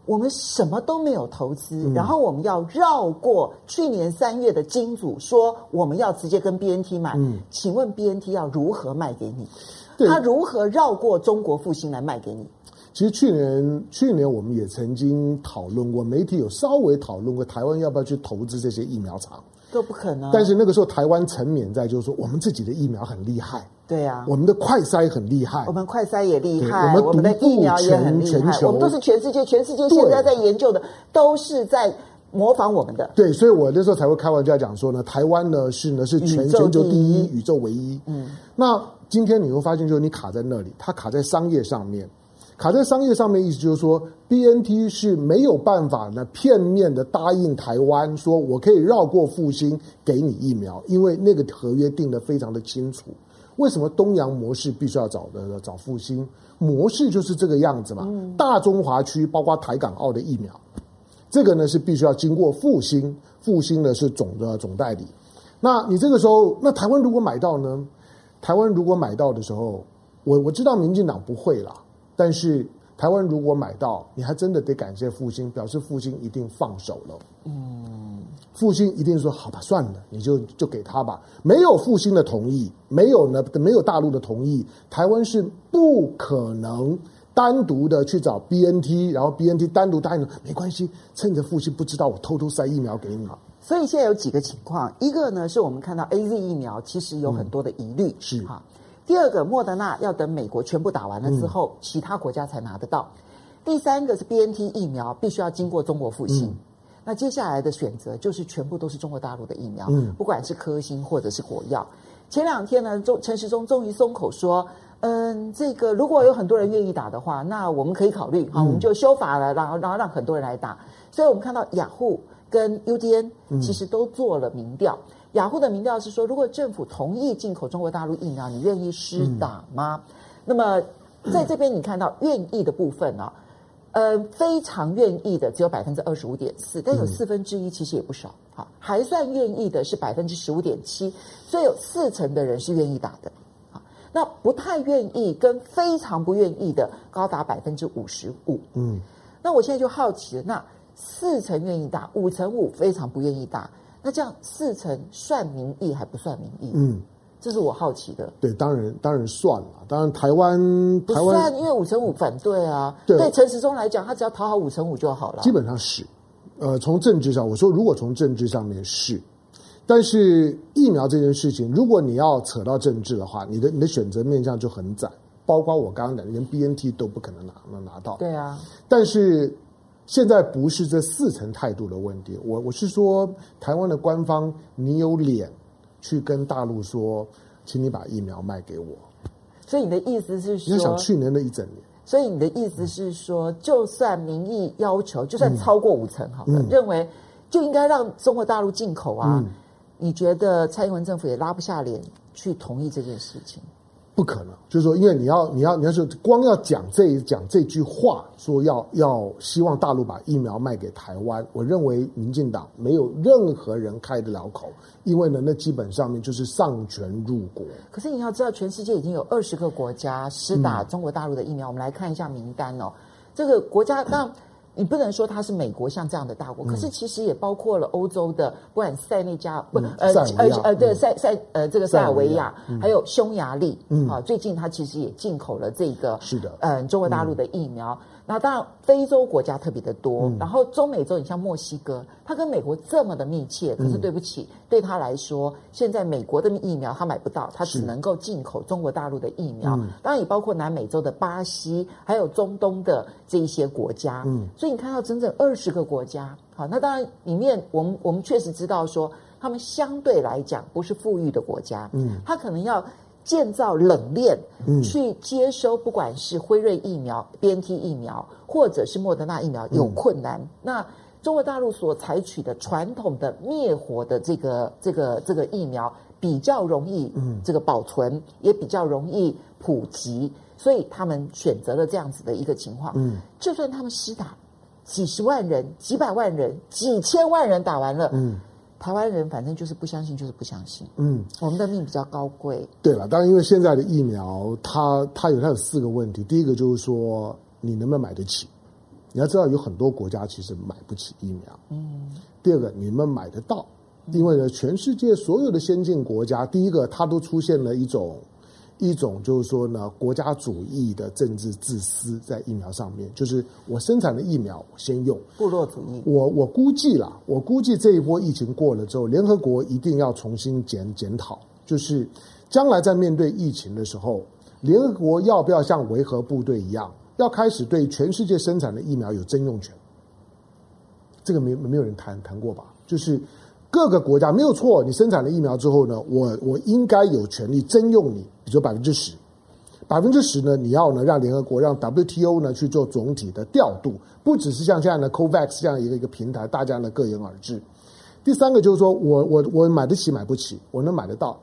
我们什么都没有投资，嗯、然后我们要绕过去年三月的金主，说我们要直接跟 BNT 买。嗯、请问 BNT 要如何卖给你？他如何绕过中国复兴来卖给你？其实去年去年我们也曾经讨论过，媒体有稍微讨论过台湾要不要去投资这些疫苗厂，都不可能。但是那个时候台湾沉湎在就是说我们自己的疫苗很厉害。对呀，我们的快筛很厉害，我们快筛也厉害，我们的疫苗也很厉害，我们都是全世界，全世界现在在研究的都是在模仿我们的。对，所以我那时候才会开玩笑讲说呢，台湾呢是呢是全全球第一，宇宙唯一。嗯，那今天你会发现，就是你卡在那里，它卡在商业上面，卡在商业上面，意思就是说，BNT 是没有办法呢片面的答应台湾，说我可以绕过复兴给你疫苗，因为那个合约定得非常的清楚。为什么东洋模式必须要找的找复兴模式就是这个样子嘛？嗯、大中华区包括台港澳的疫苗，这个呢是必须要经过复兴，复兴呢是总的总代理。那你这个时候，那台湾如果买到呢？台湾如果买到的时候，我我知道民进党不会啦，但是。台湾如果买到，你还真的得感谢复兴，表示复兴一定放手了。嗯，复兴一定说好吧，算了，你就就给他吧。没有复兴的同意，没有呢，没有大陆的同意，台湾是不可能单独的去找 BNT，然后 BNT 单独答应，没关系，趁着复星不知道，我偷偷塞疫苗给你。所以现在有几个情况，一个呢是我们看到 AZ 疫苗其实有很多的疑虑，嗯、是哈。第二个，莫德纳要等美国全部打完了之后，嗯、其他国家才拿得到。第三个是 BNT 疫苗，必须要经过中国复兴。嗯、那接下来的选择就是全部都是中国大陆的疫苗，嗯、不管是科兴或者是国药。前两天呢，中陈时中终于松口说，嗯，这个如果有很多人愿意打的话，那我们可以考虑，好，我们就修法了，然后然后让很多人来打。所以我们看到雅虎跟 UDN 其实都做了民调。嗯雅虎的民调是说，如果政府同意进口中国大陆疫苗，你愿意施打吗？嗯、那么在这边你看到愿意的部分啊，呃，非常愿意的只有百分之二十五点四，但有四分之一其实也不少，好，还算愿意的是百分之十五点七，所以有四成的人是愿意打的，好，那不太愿意跟非常不愿意的高达百分之五十五，嗯，那我现在就好奇了，那四成愿意打，五成五非常不愿意打。那这样四成算民意还不算民意？嗯，这是我好奇的。对，当然当然算了。当然台湾台湾不算，因为五成五反对啊。对，对陈时中来讲，他只要讨好五成五就好了。基本上是，呃，从政治上，我说如果从政治上面是，但是疫苗这件事情，如果你要扯到政治的话，你的你的选择面向就很窄，包括我刚刚讲的，连 BNT 都不可能拿能拿到。对啊，但是。现在不是这四成态度的问题，我我是说，台湾的官方，你有脸去跟大陆说，请你把疫苗卖给我。所以你的意思是说，你想去年的一整年。所以你的意思是说，就算民意要求，就算超过五成，好的，嗯、认为就应该让中国大陆进口啊？嗯、你觉得蔡英文政府也拉不下脸去同意这件事情？不可能，就是说，因为你要，你要，你要是光要讲这讲这句话，说要要希望大陆把疫苗卖给台湾，我认为民进党没有任何人开得了口，因为呢，那基本上面就是丧权入国。可是你要知道，全世界已经有二十个国家施打中国大陆的疫苗，嗯、我们来看一下名单哦。这个国家，那你不能说它是美国像这样的大国，可是其实也包括了欧洲的，不管塞内加不呃呃呃对塞塞呃这个塞尔维亚，还有匈牙利啊，最近它其实也进口了这个是的，嗯，中国大陆的疫苗。那当然，非洲国家特别的多，然后中美洲，你像墨西哥，它跟美国这么的密切，可是对不起，对他来说，现在美国的疫苗他买不到，他只能够进口中国大陆的疫苗。当然也包括南美洲的巴西，还有中东的这一些国家。嗯，所以你看到整整二十个国家，好，那当然里面我们我们确实知道说，他们相对来讲不是富裕的国家，嗯，他可能要。建造冷链，去接收不管是辉瑞疫苗、BNT 疫苗，或者是莫德纳疫苗，有困难。嗯、那中国大陆所采取的传统的灭活的这个、这个、这个疫苗，比较容易这个保存，嗯、也比较容易普及，所以他们选择了这样子的一个情况。嗯，就算他们施打几十万人、几百万人、几千万人打完了，嗯。台湾人反正就是不相信，就是不相信。嗯，我们的命比较高贵。对了，当然因为现在的疫苗，它它有它有四个问题。第一个就是说，你能不能买得起？你要知道，有很多国家其实买不起疫苗。嗯。第二个，你们买得到？因为呢，全世界所有的先进国家，第一个它都出现了一种。一种就是说呢，国家主义的政治自私在疫苗上面，就是我生产的疫苗我先用。部落主义。我我估计啦，我估计这一波疫情过了之后，联合国一定要重新检检讨，就是将来在面对疫情的时候，联合国要不要像维和部队一样，要开始对全世界生产的疫苗有征用权？这个没没有人谈谈过吧？就是。各个国家没有错，你生产了疫苗之后呢，我我应该有权利征用你，比如说百分之十，百分之十呢，你要呢让联合国让 WTO 呢去做总体的调度，不只是像这样的 COVAX 这样一个一个平台，大家呢各言而至。第三个就是说我我我买得起买不起，我能买得到。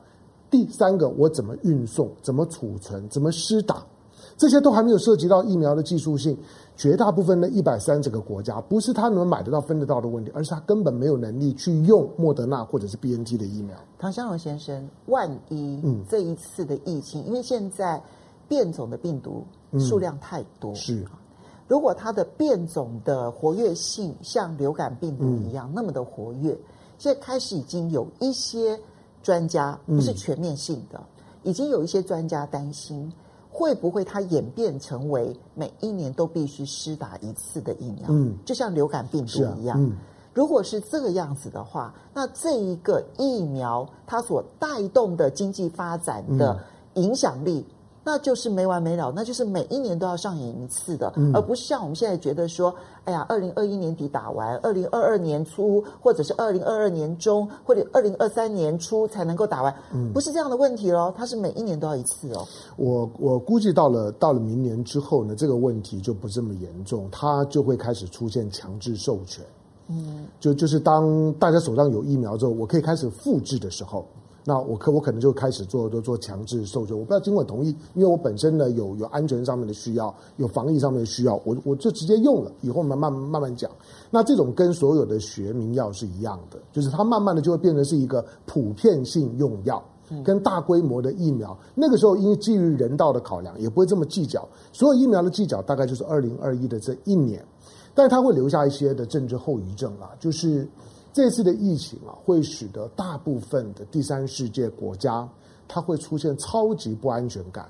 第三个我怎么运送，怎么储存，怎么施打，这些都还没有涉及到疫苗的技术性。绝大部分的一百三十个国家，不是他能买得到、分得到的问题，而是他根本没有能力去用莫德纳或者是 BNT 的疫苗。唐湘龙先生，万一这一次的疫情，嗯、因为现在变种的病毒数量太多，嗯、是，如果它的变种的活跃性像流感病毒一样、嗯、那么的活跃，现在开始已经有一些专家，不是全面性的，嗯、已经有一些专家担心。会不会它演变成为每一年都必须施打一次的疫苗？嗯，就像流感病毒一样。啊、嗯，如果是这个样子的话，那这一个疫苗它所带动的经济发展的影响力。嗯那就是没完没了，那就是每一年都要上演一次的，嗯、而不是像我们现在觉得说，哎呀，二零二一年底打完，二零二二年初，或者是二零二二年中，或者二零二三年初才能够打完，嗯、不是这样的问题喽，它是每一年都要一次哦。我我估计到了到了明年之后呢，这个问题就不这么严重，它就会开始出现强制授权，嗯，就就是当大家手上有疫苗之后，我可以开始复制的时候。那我可我可能就开始做做做强制授权，我不要经过同意，因为我本身呢有有安全上面的需要，有防疫上面的需要，我我就直接用了，以后慢慢慢慢讲。那这种跟所有的学名药是一样的，就是它慢慢的就会变成是一个普遍性用药，跟大规模的疫苗，那个时候因为基于人道的考量，也不会这么计较。所有疫苗的计较大概就是二零二一的这一年，但是它会留下一些的政治后遗症啊，就是。这次的疫情啊，会使得大部分的第三世界国家，它会出现超级不安全感。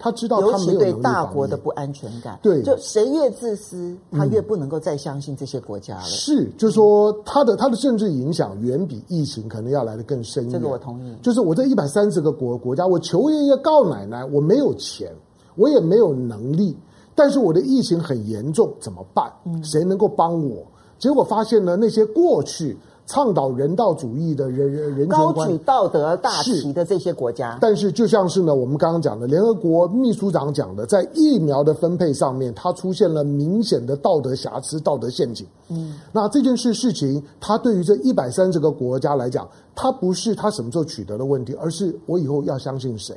他知道他没有对大国的不安全感，对，就谁越自私，他越不能够再相信这些国家了。是，就是说他的他的政治影响远比疫情可能要来的更深。这个我同意。就是我这一百三十个国国家，我求爷爷告奶奶，我没有钱，我也没有能力，但是我的疫情很严重，怎么办？谁能够帮我？结果发现呢，那些过去倡导人道主义的人人人权观高举道德大旗的这些国家，但是就像是呢，我们刚刚讲的，联合国秘书长讲的，在疫苗的分配上面，它出现了明显的道德瑕疵、道德陷阱。嗯，那这件事事情，它对于这一百三十个国家来讲，它不是它什么时候取得的问题，而是我以后要相信谁。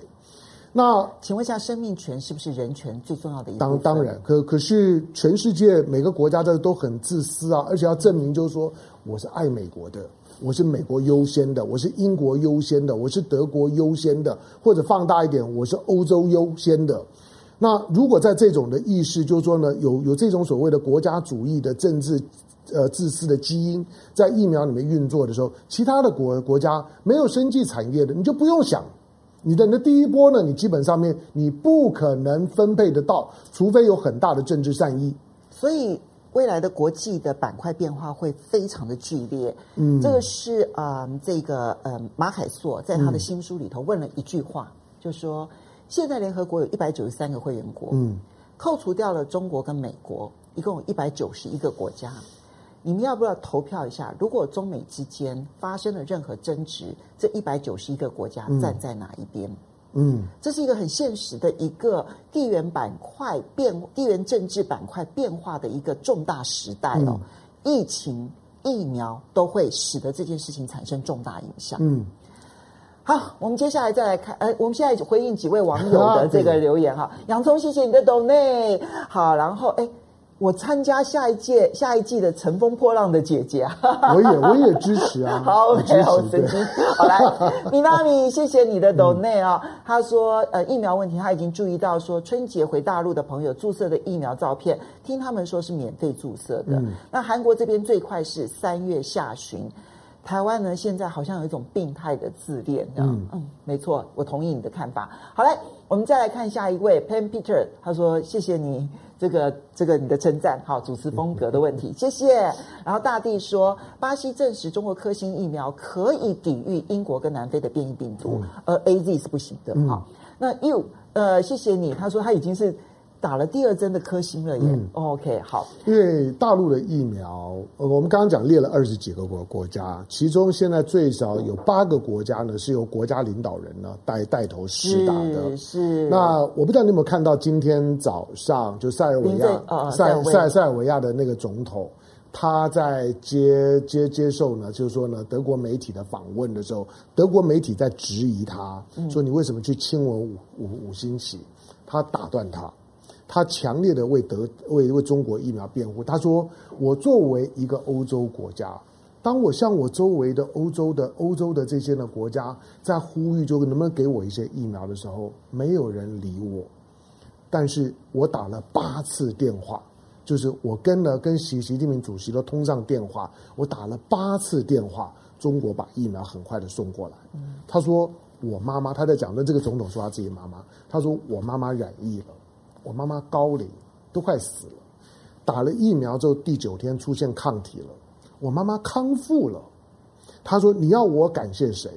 那请问一下，生命权是不是人权最重要的一当当然，可可是全世界每个国家的都很自私啊，而且要证明就是说我是爱美国的，我是美国优先的，我是英国优先的，我是德国优先的，或者放大一点，我是欧洲优先的。那如果在这种的意识，就是说呢，有有这种所谓的国家主义的政治呃自私的基因在疫苗里面运作的时候，其他的国国家没有生技产业的，你就不用想。你的你的第一波呢，你基本上面你不可能分配得到，除非有很大的政治善意。所以未来的国际的板块变化会非常的剧烈。嗯，这个是啊、呃，这个呃马海硕在他的新书里头问了一句话，嗯、就说现在联合国有一百九十三个会员国，嗯，扣除掉了中国跟美国，一共有一百九十一个国家。你们要不要投票一下？如果中美之间发生了任何争执，这一百九十一个国家站在哪一边？嗯，这是一个很现实的一个地缘板块变、地缘政治板块变化的一个重大时代哦。嗯、疫情、疫苗都会使得这件事情产生重大影响。嗯，好，我们接下来再来看，呃，我们现在回应几位网友的这个留言哈。洋葱，谢谢你的 donate。好，然后哎。我参加下一届下一季的乘风破浪的姐姐啊！我也我也支持啊！好，OK，好，神经。好来，米娜米，谢谢你的 donate 啊！他说，呃，疫苗问题他已经注意到，说春节回大陆的朋友注射的疫苗照片，听他们说是免费注射的。嗯、那韩国这边最快是三月下旬，台湾呢现在好像有一种病态的自恋，嗯嗯，没错，我同意你的看法。好来，我们再来看下一位 Pan Peter，他说谢谢你。这个这个你的称赞，好，主持风格的问题，谢谢。然后大地说，巴西证实中国科兴疫苗可以抵御英国跟南非的变异病毒，而 AZ 是不行的。好，那 You 呃，谢谢你，他说他已经是。打了第二针的科兴了耶。嗯，OK，好。因为大陆的疫苗，我们刚刚讲列了二十几个国国家，其中现在最少有八个国家呢是由国家领导人呢带带头施打的。是。是那我不知道你有没有看到今天早上就塞尔维亚、哦、塞塞塞尔维亚的那个总统，他在接接接受呢，就是说呢，德国媒体的访问的时候，德国媒体在质疑他，说你为什么去亲吻五五五星旗？他打断他。他强烈的为德为为中国疫苗辩护。他说：“我作为一个欧洲国家，当我向我周围的欧洲的欧洲的这些呢国家在呼吁，就能不能给我一些疫苗的时候，没有人理我。但是我打了八次电话，就是我跟了跟习习近平主席都通上电话，我打了八次电话，中国把疫苗很快的送过来。他说我妈妈，他在讲的这个总统说他自己妈妈，他说我妈妈染疫了。”我妈妈高龄，都快死了，打了疫苗之后第九天出现抗体了，我妈妈康复了。她说：“你要我感谢谁？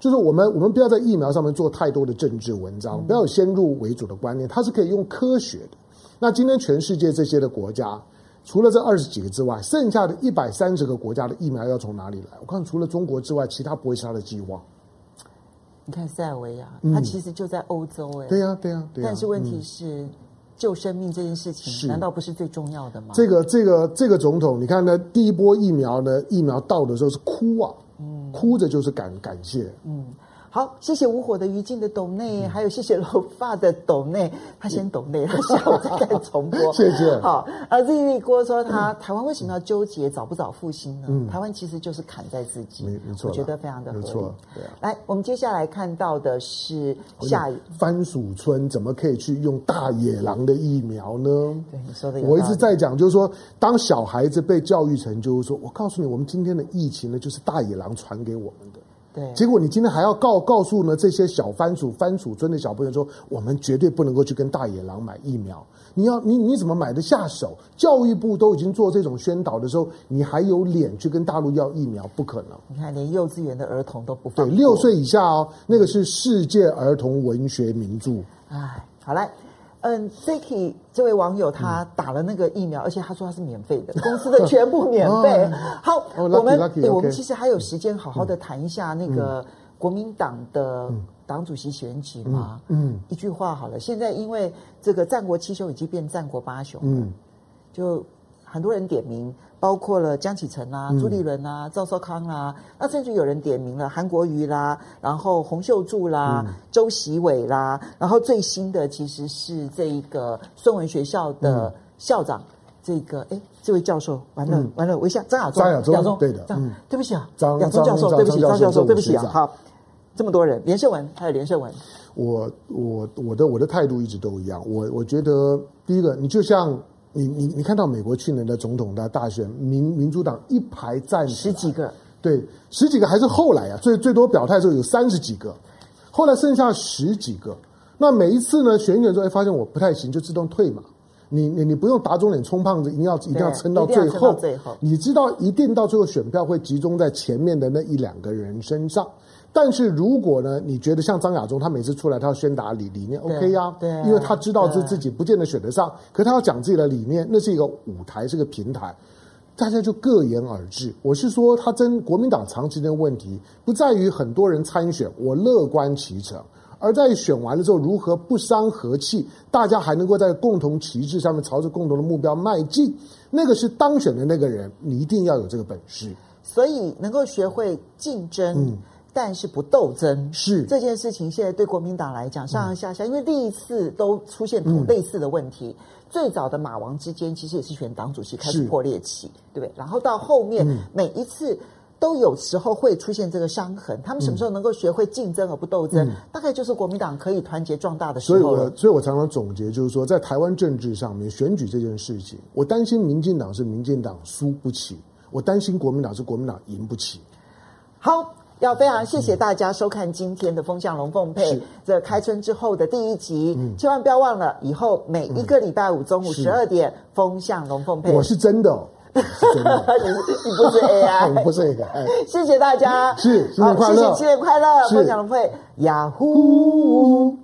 就是我们，我们不要在疫苗上面做太多的政治文章，不要有先入为主的观念，它是可以用科学的。那今天全世界这些的国家，除了这二十几个之外，剩下的一百三十个国家的疫苗要从哪里来？我看除了中国之外，其他不会是他的寄望。你看塞尔维亚，它其实就在欧洲哎、欸，对呀，对呀，对呀。但是问题是。嗯救生命这件事情，难道不是最重要的吗？这个这个这个总统，你看呢，第一波疫苗呢，疫苗到的时候是哭啊，嗯，哭着就是感感谢，嗯。好，谢谢无火的于静的抖内，还有谢谢老发的抖内，他先抖内，他下午再看重播。谢谢。好，而 Z Z 郭说他台湾为什么要纠结早不早复兴呢？嗯，台湾其实就是砍在自己，没没错，我觉得非常的合理。没错，对啊。来，我们接下来看到的是下一番薯村怎么可以去用大野狼的疫苗呢？对，你说的，我一直在讲，就是说，当小孩子被教育成，就是说我告诉你，我们今天的疫情呢，就是大野狼传给我们的。对，结果你今天还要告告诉呢这些小番薯番薯村的小朋友说，我们绝对不能够去跟大野狼买疫苗。你要你你怎么买得下手？教育部都已经做这种宣导的时候，你还有脸去跟大陆要疫苗？不可能。你看，连幼稚园的儿童都不放。对，六岁以下哦，那个是世界儿童文学名著。哎，好嘞。嗯，Zaki 这位网友他打了那个疫苗，嗯、而且他说他是免费的，公司的全部免费。哦、好，哦、我们我们其实还有时间好好的谈一下那个国民党的党主席选举嘛。嗯，嗯。一句话好了，现在因为这个战国七雄已经变战国八雄了，嗯，就。很多人点名，包括了江启臣啊、朱立伦啊、赵少康啊，那甚至有人点名了韩国瑜啦，然后洪秀柱啦、嗯、周习伟啦，然后最新的其实是这一个孙文学校的校长，嗯、这个哎，这位教授，完了、嗯、完了，我一下张亚中，张亚中，亚中对的，张，嗯、对不起啊，张亚中教授，对不起，张教授，对不起啊，好，这么多人，连胜文还有连胜文，我我我的我的态度一直都一样。我我觉得第一个，你就像你你你看到美国去年的总统的大选，民民主党一排站十几个，对，十几个还是后来啊，最最多表态的时候有三十几个，后来剩下十几个。那每一次呢，选选之后发现我不太行，就自动退嘛。你你你不用打肿脸充胖子，一定要一定要撑到最后。最后，你知道一定到最后选票会集中在前面的那一两个人身上。但是如果呢，你觉得像张亚中，他每次出来他要宣达理理念，OK 呀、啊，对，因为他知道自自己不见得选得上，可他要讲自己的理念，那是一个舞台，是个平台，大家就各言而至。我是说，他真国民党长期的问题不在于很多人参选，我乐观其成，而在于选完了之后如何不伤和气，大家还能够在共同旗帜上面朝着共同的目标迈进，那个是当选的那个人，你一定要有这个本事，所以能够学会竞争。嗯但是不斗争是这件事情，现在对国民党来讲上上下下，因为历次都出现同类似的问题。最早的马王之间，其实也是选党主席开始破裂期，对不对？然后到后面每一次都有时候会出现这个伤痕。他们什么时候能够学会竞争而不斗争？大概就是国民党可以团结壮大的时候。所以我所以我常常总结就是说，在台湾政治上面选举这件事情，我担心民进党是民进党输不起，我担心国民党是国民党赢不起。好。要非常谢谢大家收看今天的《风向龙凤配》这开春之后的第一集，嗯、千万不要忘了，以后每一个礼拜五中午十二点，嗯《风向龙凤配》。我是真的，是真的 你你不是 AI，我不是 AI。谢谢大家，是新年快乐，谢谢新年快乐，《风向龙凤配》，雅虎。